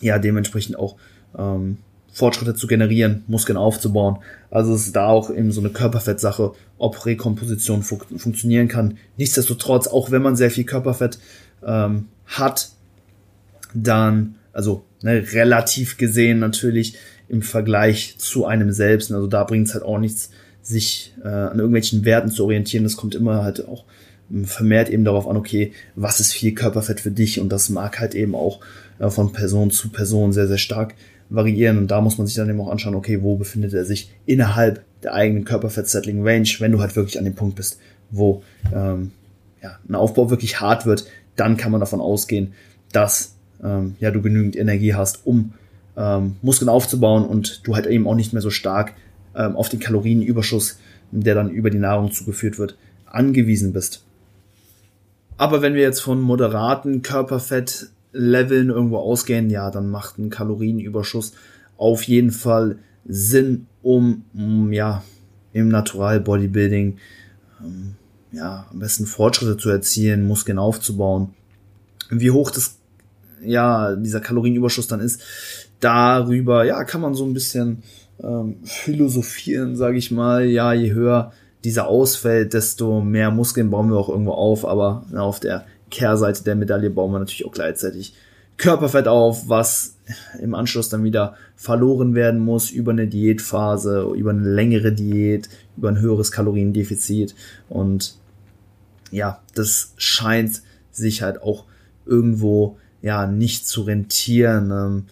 [SPEAKER 1] ja, dementsprechend auch ähm, Fortschritte zu generieren, Muskeln aufzubauen. Also es ist da auch eben so eine Körperfettsache, ob Rekomposition fun funktionieren kann. Nichtsdestotrotz, auch wenn man sehr viel Körperfett ähm, hat, dann, also ne, relativ gesehen natürlich im Vergleich zu einem selbst, also da bringt es halt auch nichts, sich äh, an irgendwelchen Werten zu orientieren. Das kommt immer halt auch ähm, vermehrt eben darauf an, okay, was ist viel Körperfett für dich? Und das mag halt eben auch äh, von Person zu Person sehr, sehr stark variieren. Und da muss man sich dann eben auch anschauen, okay, wo befindet er sich innerhalb der eigenen Körperfett-Settling-Range, wenn du halt wirklich an dem Punkt bist, wo ähm, ja, ein Aufbau wirklich hart wird, dann kann man davon ausgehen, dass ähm, ja, du genügend Energie hast, um ähm, Muskeln aufzubauen und du halt eben auch nicht mehr so stark ähm, auf den Kalorienüberschuss, der dann über die Nahrung zugeführt wird, angewiesen bist. Aber wenn wir jetzt von moderaten Körperfettleveln irgendwo ausgehen, ja, dann macht ein Kalorienüberschuss auf jeden Fall Sinn, um, um ja, im Natural Bodybuilding ähm, ja, am besten Fortschritte zu erzielen, Muskeln aufzubauen. Wie hoch das ja, dieser Kalorienüberschuss dann ist, darüber, ja, kann man so ein bisschen ähm, philosophieren, sage ich mal. Ja, je höher dieser ausfällt, desto mehr Muskeln bauen wir auch irgendwo auf, aber na, auf der Kehrseite der Medaille bauen wir natürlich auch gleichzeitig Körperfett auf, was im Anschluss dann wieder verloren werden muss über eine Diätphase, über eine längere Diät, über ein höheres Kaloriendefizit. Und ja, das scheint sich halt auch irgendwo ja nicht zu rentieren.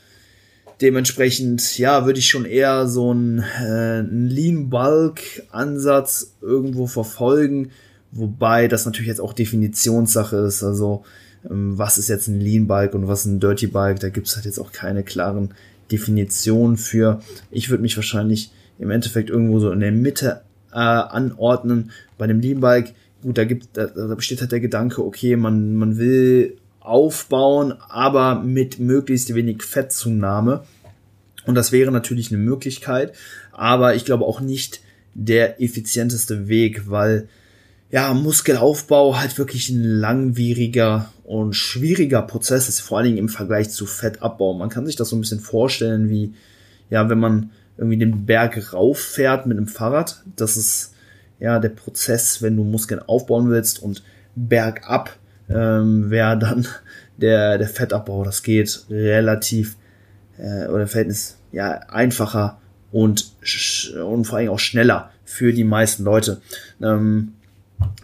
[SPEAKER 1] Dementsprechend, ja, würde ich schon eher so einen, äh, einen Lean-Bulk-Ansatz irgendwo verfolgen, wobei das natürlich jetzt auch Definitionssache ist. Also, ähm, was ist jetzt ein Lean-Bulk und was ein Dirty-Bulk? Da gibt es halt jetzt auch keine klaren Definitionen für. Ich würde mich wahrscheinlich im Endeffekt irgendwo so in der Mitte äh, anordnen. Bei dem Lean-Bulk, gut, da gibt, da, da besteht halt der Gedanke, okay, man, man will aufbauen, aber mit möglichst wenig Fettzunahme. Und das wäre natürlich eine Möglichkeit, aber ich glaube auch nicht der effizienteste Weg, weil ja, Muskelaufbau halt wirklich ein langwieriger und schwieriger Prozess ist, vor allen Dingen im Vergleich zu Fettabbau. Man kann sich das so ein bisschen vorstellen, wie, ja, wenn man irgendwie den Berg rauffährt mit einem Fahrrad. Das ist ja der Prozess, wenn du Muskeln aufbauen willst und bergab ähm, wäre dann der, der Fettabbau. Das geht relativ äh, oder Verhältnis ja einfacher und, und vor allem auch schneller für die meisten Leute. Ähm,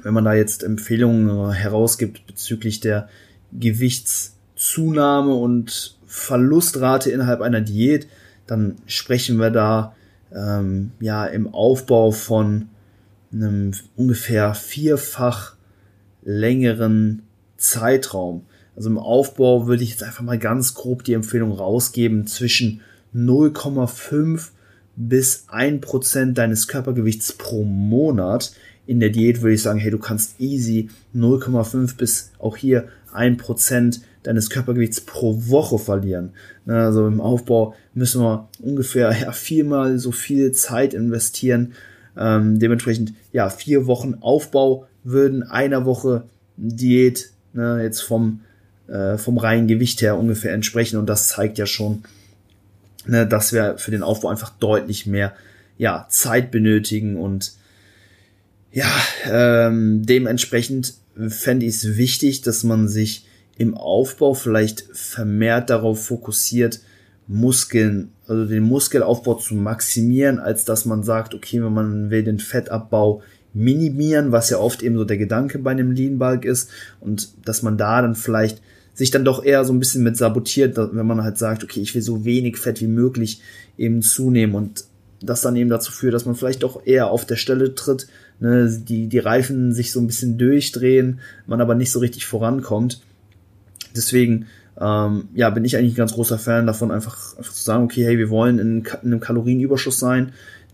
[SPEAKER 1] wenn man da jetzt Empfehlungen herausgibt bezüglich der Gewichtszunahme und Verlustrate innerhalb einer Diät, dann sprechen wir da ähm, ja im Aufbau von einem ungefähr vierfach längeren Zeitraum. Also im Aufbau würde ich jetzt einfach mal ganz grob die Empfehlung rausgeben zwischen 0,5 bis 1% deines Körpergewichts pro Monat. In der Diät würde ich sagen, hey, du kannst easy 0,5 bis auch hier 1% deines Körpergewichts pro Woche verlieren. Also im Aufbau müssen wir ungefähr ja, viermal so viel Zeit investieren. Ähm, dementsprechend, ja, vier Wochen Aufbau würden einer Woche Diät ne, jetzt vom, äh, vom reinen Gewicht her ungefähr entsprechen. Und das zeigt ja schon, ne, dass wir für den Aufbau einfach deutlich mehr ja, Zeit benötigen und ja, ähm, dementsprechend fände ich es wichtig, dass man sich im Aufbau vielleicht vermehrt darauf fokussiert, Muskeln, also den Muskelaufbau zu maximieren, als dass man sagt, okay, wenn man will den Fettabbau minimieren, was ja oft eben so der Gedanke bei einem Lean Bulk ist und dass man da dann vielleicht sich dann doch eher so ein bisschen mit sabotiert, wenn man halt sagt, okay, ich will so wenig Fett wie möglich eben zunehmen und das dann eben dazu führt, dass man vielleicht doch eher auf der Stelle tritt, ne, die, die Reifen sich so ein bisschen durchdrehen, man aber nicht so richtig vorankommt. Deswegen, ähm, ja, bin ich eigentlich ein ganz großer Fan davon, einfach, einfach zu sagen, okay, hey, wir wollen in, in einem Kalorienüberschuss sein,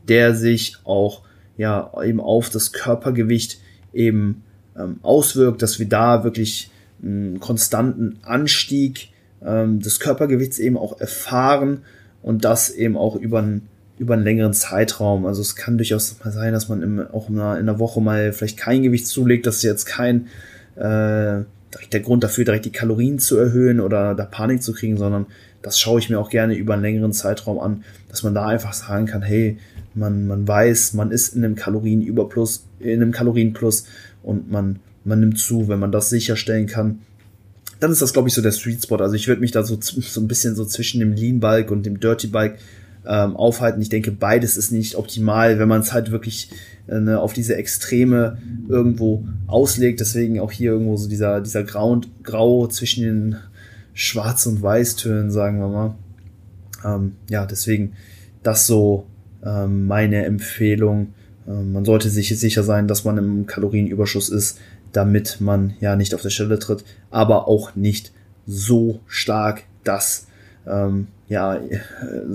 [SPEAKER 1] der sich auch, ja, eben auf das Körpergewicht eben ähm, auswirkt, dass wir da wirklich einen konstanten Anstieg ähm, des Körpergewichts eben auch erfahren und das eben auch über einen über einen längeren Zeitraum. Also es kann durchaus mal sein, dass man im, auch in einer, in einer Woche mal vielleicht kein Gewicht zulegt. Das ist jetzt kein äh, direkt der Grund dafür, direkt die Kalorien zu erhöhen oder da Panik zu kriegen, sondern das schaue ich mir auch gerne über einen längeren Zeitraum an, dass man da einfach sagen kann, hey, man, man weiß, man ist in einem Kalorienüberplus, in einem Kalorienplus und man, man nimmt zu, wenn man das sicherstellen kann. Dann ist das, glaube ich, so der Sweet Spot. Also ich würde mich da so, so ein bisschen so zwischen dem Lean Bulk und dem Dirty Bulk ähm, aufhalten. Ich denke, beides ist nicht optimal, wenn man es halt wirklich äh, ne, auf diese Extreme irgendwo auslegt. Deswegen auch hier irgendwo so dieser, dieser Grau, Grau zwischen den Schwarz- und Weißtönen, sagen wir mal. Ähm, ja, deswegen das so ähm, meine Empfehlung. Ähm, man sollte sich sicher sein, dass man im Kalorienüberschuss ist, damit man ja nicht auf der Stelle tritt, aber auch nicht so stark, dass ähm, ja, äh,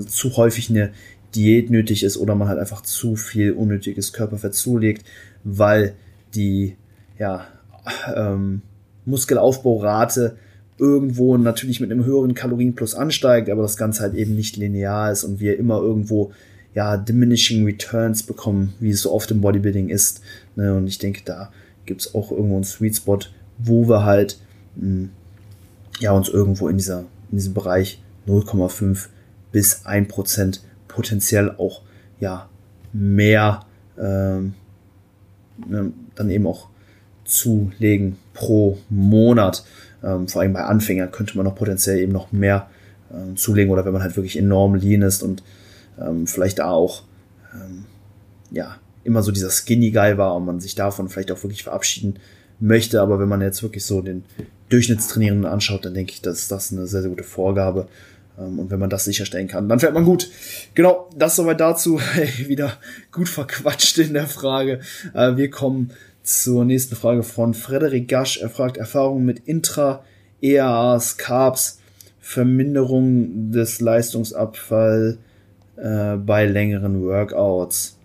[SPEAKER 1] zu häufig eine Diät nötig ist oder man halt einfach zu viel unnötiges Körperfett zulegt, weil die ja, ähm, Muskelaufbaurate irgendwo natürlich mit einem höheren Kalorienplus ansteigt, aber das Ganze halt eben nicht linear ist und wir immer irgendwo ja diminishing returns bekommen, wie es so oft im Bodybuilding ist. Ne? Und ich denke, da gibt's auch irgendwo einen Sweet Spot, wo wir halt mh, hm, ja uns irgendwo in dieser in diesem Bereich 0,5 bis 1 Prozent potenziell auch ja mehr ähm, ne, dann eben auch zulegen pro Monat. Ähm, vor allem bei Anfängern könnte man noch potenziell eben noch mehr ähm, zulegen oder wenn man halt wirklich enorm lean ist und ähm, vielleicht da auch ähm, ja immer so dieser Skinny Guy war und man sich davon vielleicht auch wirklich verabschieden möchte. Aber wenn man jetzt wirklich so den Durchschnittstrainierenden anschaut, dann denke ich, dass das eine sehr, sehr gute Vorgabe ähm, und wenn man das sicherstellen kann, dann fährt man gut. Genau, das soweit dazu. Hey, wieder gut verquatscht in der Frage. Äh, wir kommen zur nächsten Frage von Frederik Gasch. Er fragt Erfahrungen mit Intra, EAAs, Carbs, Verminderung des Leistungsabfall äh, bei längeren Workouts.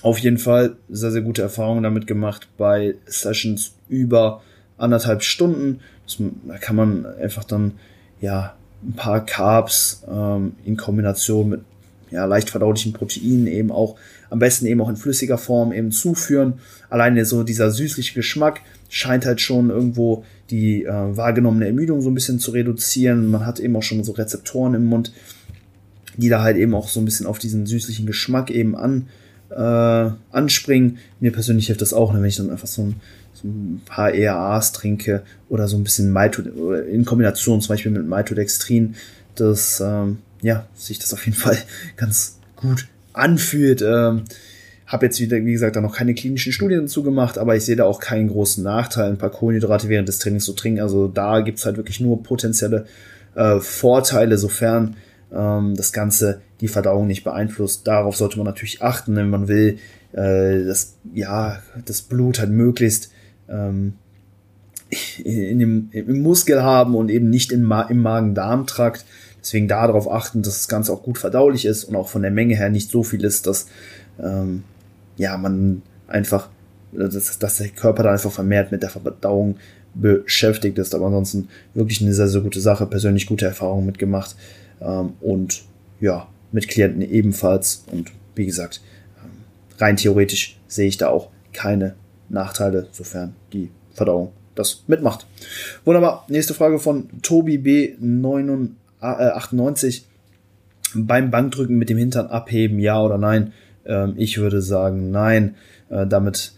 [SPEAKER 1] Auf jeden Fall sehr, sehr gute Erfahrungen damit gemacht bei Sessions über anderthalb Stunden. Das, da kann man einfach dann ja ein paar Carbs ähm, in Kombination mit ja, leicht verdaulichen Proteinen eben auch am besten eben auch in flüssiger Form eben zuführen. Alleine so dieser süßliche Geschmack scheint halt schon irgendwo die äh, wahrgenommene Ermüdung so ein bisschen zu reduzieren. Man hat eben auch schon so Rezeptoren im Mund, die da halt eben auch so ein bisschen auf diesen süßlichen Geschmack eben an, äh, anspringen. Mir persönlich hilft das auch, ne, wenn ich dann einfach so ein, so ein paar ERAs trinke oder so ein bisschen Maito, in Kombination zum Beispiel mit Maltodextrin, dass ähm, ja, sich das auf jeden Fall ganz gut anfühlt. Ähm, habe jetzt wieder, wie gesagt, da noch keine klinischen Studien dazu gemacht, aber ich sehe da auch keinen großen Nachteil, ein paar Kohlenhydrate während des Trainings zu trinken. Also da gibt's halt wirklich nur potenzielle äh, Vorteile, sofern ähm, das Ganze die Verdauung nicht beeinflusst. Darauf sollte man natürlich achten, wenn man will, äh, dass ja das Blut halt möglichst ähm, in dem, im Muskel haben und eben nicht im, Ma im Magen-Darm-Trakt. Deswegen darauf achten, dass das Ganze auch gut verdaulich ist und auch von der Menge her nicht so viel ist, dass ähm, ja man einfach, dass, dass der Körper da einfach vermehrt mit der Verdauung beschäftigt ist. Aber ansonsten wirklich eine sehr, sehr gute Sache, persönlich gute Erfahrungen mitgemacht ähm, und ja, mit Klienten ebenfalls. Und wie gesagt, ähm, rein theoretisch sehe ich da auch keine Nachteile, sofern die Verdauung das mitmacht. Wunderbar. Nächste Frage von Tobi B98. Beim Bankdrücken mit dem Hintern abheben, ja oder nein? Ähm, ich würde sagen, nein. Äh, damit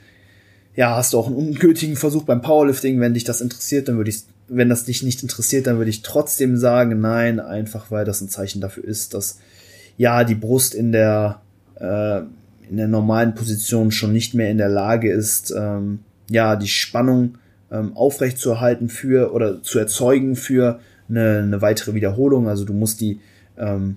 [SPEAKER 1] ja, hast du auch einen ungültigen Versuch beim Powerlifting. Wenn dich das interessiert, dann würde ich, wenn das dich nicht interessiert, dann würde ich trotzdem sagen, nein, einfach weil das ein Zeichen dafür ist, dass ja die Brust in der äh, in der normalen Position schon nicht mehr in der Lage ist, ähm, ja die Spannung ähm, aufrechtzuerhalten für oder zu erzeugen für eine, eine weitere Wiederholung. Also du musst die ähm,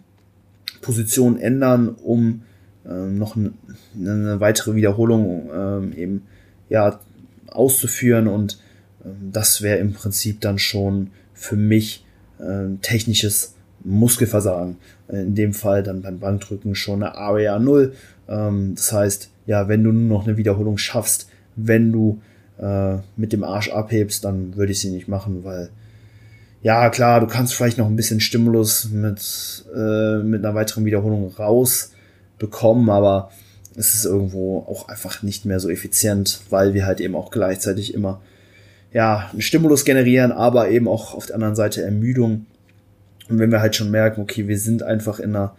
[SPEAKER 1] Position ändern, um ähm, noch eine, eine weitere Wiederholung ähm, eben ja, auszuführen und ähm, das wäre im Prinzip dann schon für mich äh, technisches Muskelversagen. Äh, in dem Fall dann beim Bankdrücken schon eine Area 0. Ähm, das heißt, ja, wenn du nur noch eine Wiederholung schaffst, wenn du äh, mit dem Arsch abhebst, dann würde ich sie nicht machen, weil ja, klar, du kannst vielleicht noch ein bisschen Stimulus mit, äh, mit einer weiteren Wiederholung rausbekommen, aber es ist irgendwo auch einfach nicht mehr so effizient, weil wir halt eben auch gleichzeitig immer ja, einen Stimulus generieren, aber eben auch auf der anderen Seite Ermüdung. Und wenn wir halt schon merken, okay, wir sind einfach in einer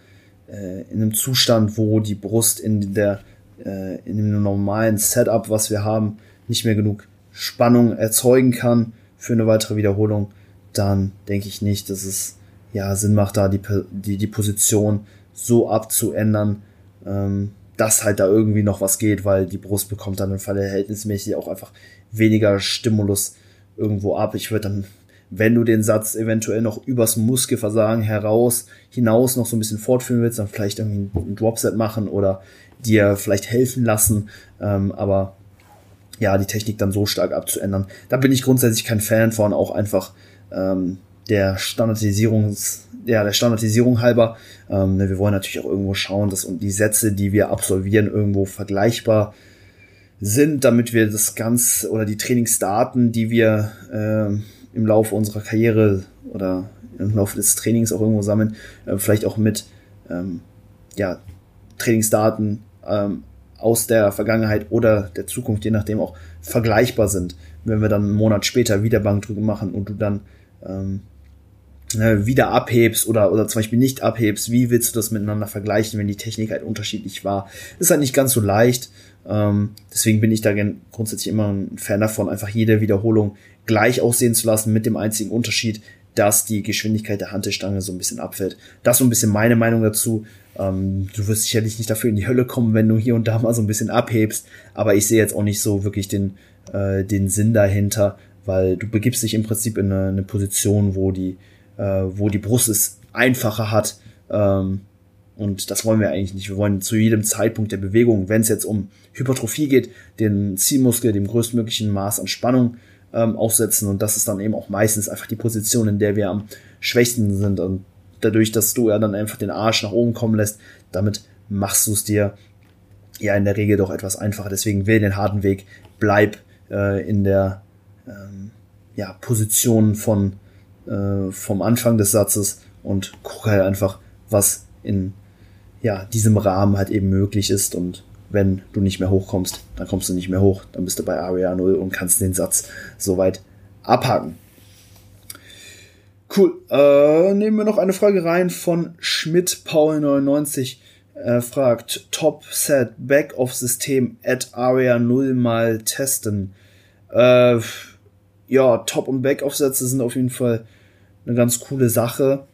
[SPEAKER 1] äh, in einem Zustand, wo die Brust in der äh, in dem normalen Setup, was wir haben, nicht mehr genug Spannung erzeugen kann für eine weitere Wiederholung, dann denke ich nicht, dass es ja Sinn macht, da die die, die Position so abzuändern, ähm, dass halt da irgendwie noch was geht, weil die Brust bekommt dann im Falle verhältnismäßig auch einfach weniger Stimulus irgendwo ab. Ich würde dann, wenn du den Satz eventuell noch übers Muskelversagen heraus, hinaus noch so ein bisschen fortführen willst, dann vielleicht irgendwie ein Dropset machen oder dir vielleicht helfen lassen. Ähm, aber ja, die Technik dann so stark abzuändern. Da bin ich grundsätzlich kein Fan von, auch einfach ähm, der Standardisierungs, ja, der Standardisierung halber. Ähm, ne, wir wollen natürlich auch irgendwo schauen, dass die Sätze, die wir absolvieren, irgendwo vergleichbar sind, damit wir das ganz oder die Trainingsdaten, die wir äh, im Laufe unserer Karriere oder im Laufe des Trainings auch irgendwo sammeln, äh, vielleicht auch mit ähm, ja, Trainingsdaten ähm, aus der Vergangenheit oder der Zukunft, je nachdem auch vergleichbar sind. Wenn wir dann einen Monat später wieder Bankdrücken machen und du dann ähm, Ne, wieder abhebst oder, oder zum Beispiel nicht abhebst, wie willst du das miteinander vergleichen, wenn die Technik halt unterschiedlich war? Ist halt nicht ganz so leicht. Ähm, deswegen bin ich da grundsätzlich immer ein Fan davon, einfach jede Wiederholung gleich aussehen zu lassen, mit dem einzigen Unterschied, dass die Geschwindigkeit der Hantelstange so ein bisschen abfällt. Das ist so ein bisschen meine Meinung dazu. Ähm, du wirst sicherlich nicht dafür in die Hölle kommen, wenn du hier und da mal so ein bisschen abhebst, aber ich sehe jetzt auch nicht so wirklich den, äh, den Sinn dahinter, weil du begibst dich im Prinzip in eine, eine Position, wo die äh, wo die Brust es einfacher hat. Ähm, und das wollen wir eigentlich nicht. Wir wollen zu jedem Zeitpunkt der Bewegung, wenn es jetzt um Hypertrophie geht, den Zielmuskel dem größtmöglichen Maß an Spannung ähm, aussetzen. Und das ist dann eben auch meistens einfach die Position, in der wir am schwächsten sind. Und dadurch, dass du ja dann einfach den Arsch nach oben kommen lässt, damit machst du es dir ja in der Regel doch etwas einfacher. Deswegen wähl den harten Weg, bleib äh, in der ähm, ja, Position von äh, vom Anfang des Satzes und gucke halt einfach, was in ja, diesem Rahmen halt eben möglich ist und wenn du nicht mehr hochkommst, dann kommst du nicht mehr hoch, dann bist du bei Area 0 und kannst den Satz soweit abhaken. Cool. Äh, nehmen wir noch eine Frage rein von Schmidt Paul 99. Er fragt Top Set Back-Off System at Area 0 mal testen. Äh, ja, Top- und Back-Off-Sätze sind auf jeden Fall eine ganz coole Sache.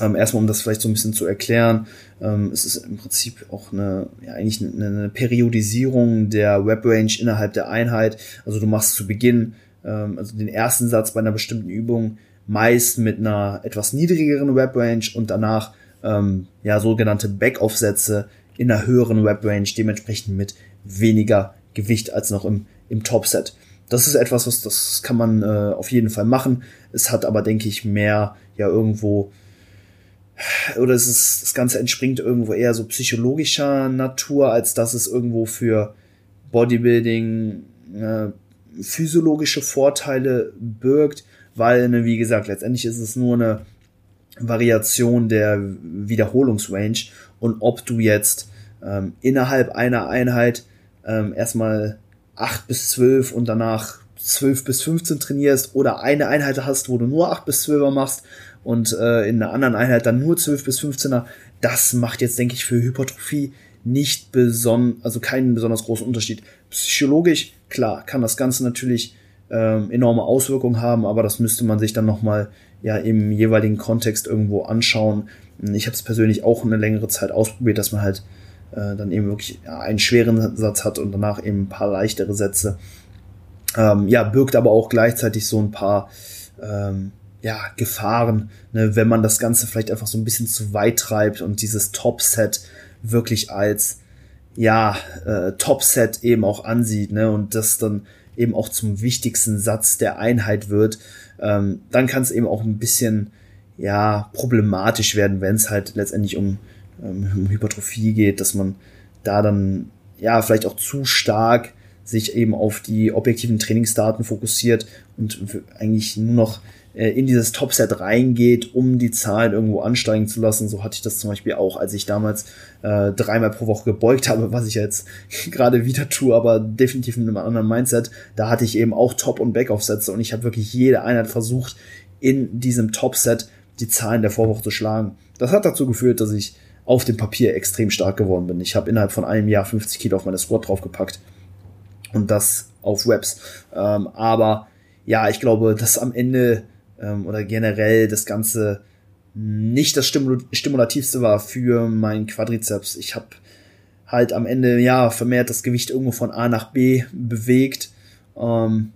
[SPEAKER 1] Ähm, erstmal, um das vielleicht so ein bisschen zu erklären, ähm, es ist im Prinzip auch eine, ja, eigentlich eine, eine Periodisierung der Web-Range innerhalb der Einheit. Also du machst zu Beginn, ähm, also den ersten Satz bei einer bestimmten Übung meist mit einer etwas niedrigeren Web-Range und danach ähm, ja sogenannte Back-Off-Sätze in einer höheren Web-Range, dementsprechend mit weniger Gewicht als noch im, im Top-Set. Das ist etwas, was das kann man äh, auf jeden Fall machen. Es hat aber, denke ich, mehr ja irgendwo oder es ist, das Ganze entspringt irgendwo eher so psychologischer Natur, als dass es irgendwo für Bodybuilding äh, physiologische Vorteile birgt, weil, ne, wie gesagt, letztendlich ist es nur eine Variation der Wiederholungsrange und ob du jetzt ähm, innerhalb einer Einheit ähm, erstmal acht bis zwölf und danach zwölf bis 15 trainierst oder eine Einheit hast, wo du nur acht bis zwölfer machst und äh, in einer anderen Einheit dann nur zwölf bis 15er, das macht jetzt, denke ich, für Hypertrophie nicht beson also keinen besonders großen Unterschied. Psychologisch, klar, kann das Ganze natürlich ähm, enorme Auswirkungen haben, aber das müsste man sich dann nochmal ja im jeweiligen Kontext irgendwo anschauen. Ich habe es persönlich auch eine längere Zeit ausprobiert, dass man halt äh, dann eben wirklich einen schweren Satz hat und danach eben ein paar leichtere Sätze. Ähm, ja, birgt aber auch gleichzeitig so ein paar ähm, ja, Gefahren, ne, wenn man das Ganze vielleicht einfach so ein bisschen zu weit treibt und dieses Top-Set wirklich als ja, äh, Top-Set eben auch ansieht, ne, und das dann eben auch zum wichtigsten Satz der Einheit wird, ähm, dann kann es eben auch ein bisschen ja problematisch werden, wenn es halt letztendlich um, ähm, Hypertrophie geht, dass man da dann ja vielleicht auch zu stark sich eben auf die objektiven Trainingsdaten fokussiert und eigentlich nur noch äh, in dieses Topset reingeht, um die Zahlen irgendwo ansteigen zu lassen. So hatte ich das zum Beispiel auch, als ich damals äh, dreimal pro Woche gebeugt habe, was ich jetzt gerade wieder tue, aber definitiv mit einem anderen Mindset. Da hatte ich eben auch Top- und Backoff-Sätze und ich habe wirklich jede Einheit versucht, in diesem Topset die Zahlen der Vorwoche zu schlagen. Das hat dazu geführt, dass ich auf dem Papier extrem stark geworden bin. Ich habe innerhalb von einem Jahr 50 Kilo auf meine Squat draufgepackt. Und das auf Webs. Ähm, aber ja, ich glaube, dass am Ende ähm, oder generell das Ganze nicht das Stimul Stimulativste war für meinen Quadrizeps. Ich habe halt am Ende ja vermehrt das Gewicht irgendwo von A nach B bewegt. Ähm,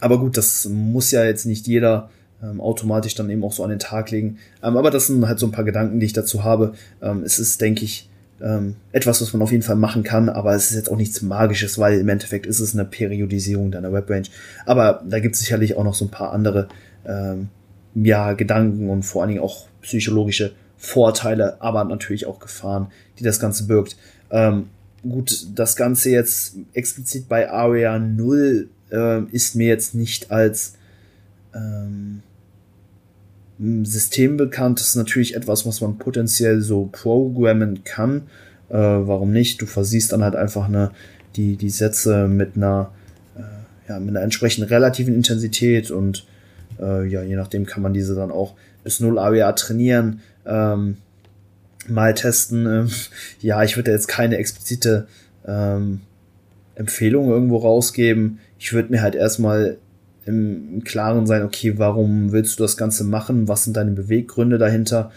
[SPEAKER 1] aber gut, das muss ja jetzt nicht jeder ähm, automatisch dann eben auch so an den Tag legen. Ähm, aber das sind halt so ein paar Gedanken, die ich dazu habe. Ähm, es ist, denke ich, ähm, etwas, was man auf jeden Fall machen kann, aber es ist jetzt auch nichts Magisches, weil im Endeffekt ist es eine Periodisierung deiner Webrange. Aber da gibt es sicherlich auch noch so ein paar andere ähm, ja, Gedanken und vor allen Dingen auch psychologische Vorteile, aber natürlich auch Gefahren, die das Ganze birgt. Ähm, gut, das Ganze jetzt explizit bei Area 0 äh, ist mir jetzt nicht als ähm, System bekannt. Das ist natürlich etwas, was man potenziell so programmen kann. Äh, warum nicht? Du versiehst dann halt einfach eine, die, die Sätze mit einer, äh, ja, mit einer entsprechend relativen Intensität und äh, ja, je nachdem kann man diese dann auch bis 0 AWA trainieren, ähm, mal testen. Ähm, ja, ich würde jetzt keine explizite ähm, Empfehlung irgendwo rausgeben. Ich würde mir halt erstmal im, Klaren sein, okay, warum willst du das Ganze machen? Was sind deine Beweggründe dahinter?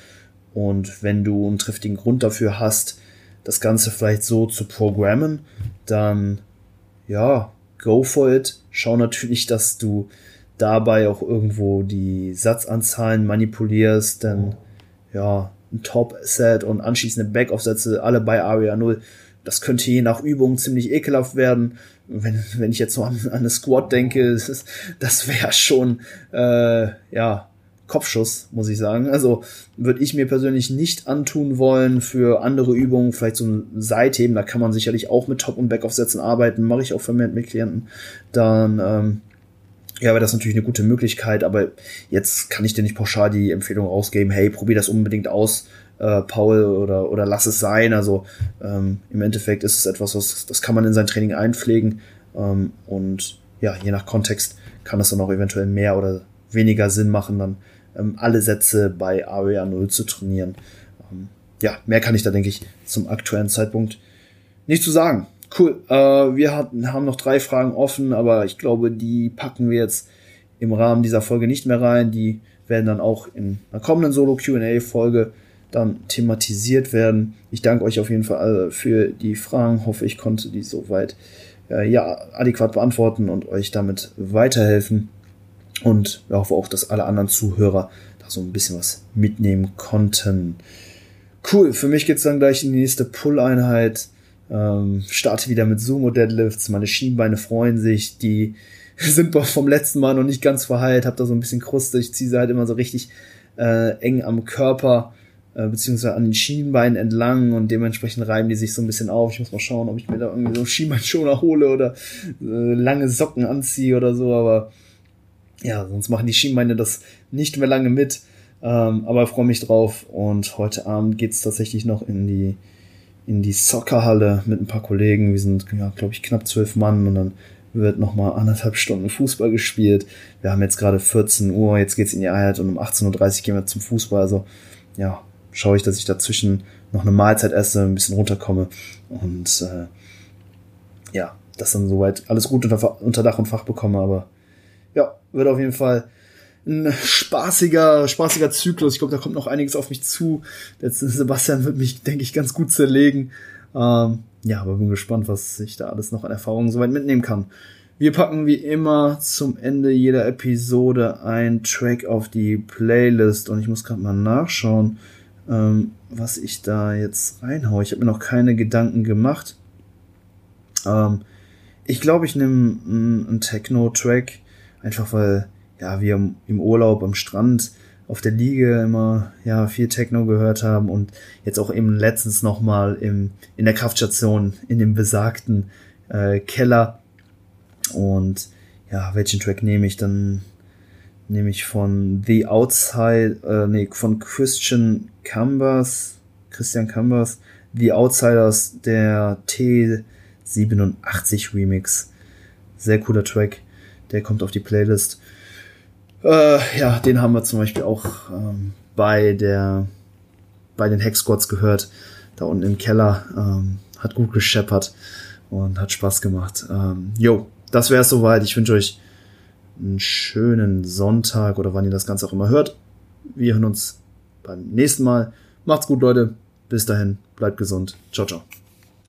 [SPEAKER 1] Und wenn du einen triftigen Grund dafür hast, das Ganze vielleicht so zu programmen, dann ja, go for it. Schau natürlich, dass du dabei auch irgendwo die Satzanzahlen manipulierst, denn ja, ein Top-Set und anschließende Back-Off-Sätze alle bei Aria 0. Das könnte je nach Übung ziemlich ekelhaft werden. Wenn, wenn ich jetzt so an, an eine Squat denke, das, wäre schon, äh, ja, Kopfschuss, muss ich sagen. Also würde ich mir persönlich nicht antun wollen für andere Übungen, vielleicht so ein Seitheben, da kann man sicherlich auch mit Top- und Back-Off-Sätzen arbeiten, mache ich auch vermehrt mit Klienten. Dann ähm, ja, aber das natürlich eine gute Möglichkeit, aber jetzt kann ich dir nicht pauschal die Empfehlung rausgeben, hey, probier das unbedingt aus, äh, Paul, oder, oder lass es sein. Also ähm, im Endeffekt ist es etwas, was das kann man in sein Training einpflegen. Ähm, und ja, je nach Kontext kann es dann auch eventuell mehr oder weniger Sinn machen, dann ähm, alle Sätze bei AOA 0 zu trainieren. Ähm, ja, mehr kann ich da, denke ich, zum aktuellen Zeitpunkt nicht zu sagen. Cool. Äh, wir hatten, haben noch drei Fragen offen, aber ich glaube, die packen wir jetzt im Rahmen dieser Folge nicht mehr rein. Die werden dann auch in einer kommenden Solo-QA-Folge dann thematisiert werden. Ich danke euch auf jeden Fall für die Fragen. Hoffe, ich konnte die soweit äh, ja, adäquat beantworten und euch damit weiterhelfen. Und ich hoffe auch, dass alle anderen Zuhörer da so ein bisschen was mitnehmen konnten. Cool, für mich geht's dann gleich in die nächste Pull-Einheit. Ähm, starte wieder mit Sumo-Deadlifts. Meine Schienbeine freuen sich. Die sind vom letzten Mal noch nicht ganz verheilt. Hab da so ein bisschen Kruste. Ich ziehe sie halt immer so richtig äh, eng am Körper. Äh, beziehungsweise an den Schienbeinen entlang und dementsprechend reiben die sich so ein bisschen auf. Ich muss mal schauen, ob ich mir da irgendwie so Schienbeinschoner hole oder äh, lange Socken anziehe oder so, aber ja, sonst machen die Schienbeine das nicht mehr lange mit. Ähm, aber freue mich drauf und heute Abend geht's tatsächlich noch in die in die Soccerhalle mit ein paar Kollegen. Wir sind, ja, glaube ich, knapp zwölf Mann und dann wird nochmal anderthalb Stunden Fußball gespielt. Wir haben jetzt gerade 14 Uhr, jetzt geht's in die Einheit und um 18.30 Uhr gehen wir zum Fußball. Also ja, schaue ich, dass ich dazwischen noch eine Mahlzeit esse, ein bisschen runterkomme und äh, ja, das dann soweit alles gut unter, unter Dach und Fach bekomme. Aber ja, wird auf jeden Fall ein spaßiger, spaßiger Zyklus. Ich glaube, da kommt noch einiges auf mich zu. Der Sebastian wird mich, denke ich, ganz gut zerlegen. Ähm, ja, aber bin gespannt, was ich da alles noch an Erfahrungen soweit mitnehmen kann. Wir packen wie immer zum Ende jeder Episode ein Track auf die Playlist und ich muss gerade mal nachschauen, ähm, was ich da jetzt reinhaue. Ich habe mir noch keine Gedanken gemacht. Ähm, ich glaube, ich nehme einen Techno-Track, einfach weil ja wir im Urlaub am Strand auf der Liege immer ja viel Techno gehört haben und jetzt auch eben letztens noch mal im in der Kraftstation in dem besagten äh, Keller und ja welchen Track nehme ich dann nehme ich von The Outside äh, nee von Christian Cambers Christian Cambers The Outsiders der T87 Remix sehr cooler Track der kommt auf die Playlist äh, ja, den haben wir zum Beispiel auch ähm, bei der bei den Hexquads gehört, da unten im Keller. Ähm, hat gut gescheppert und hat Spaß gemacht. Ähm, jo, das wäre soweit. Ich wünsche euch einen schönen Sonntag oder wann ihr das Ganze auch immer hört. Wir hören uns beim nächsten Mal. Macht's gut, Leute. Bis dahin, bleibt gesund. Ciao, ciao.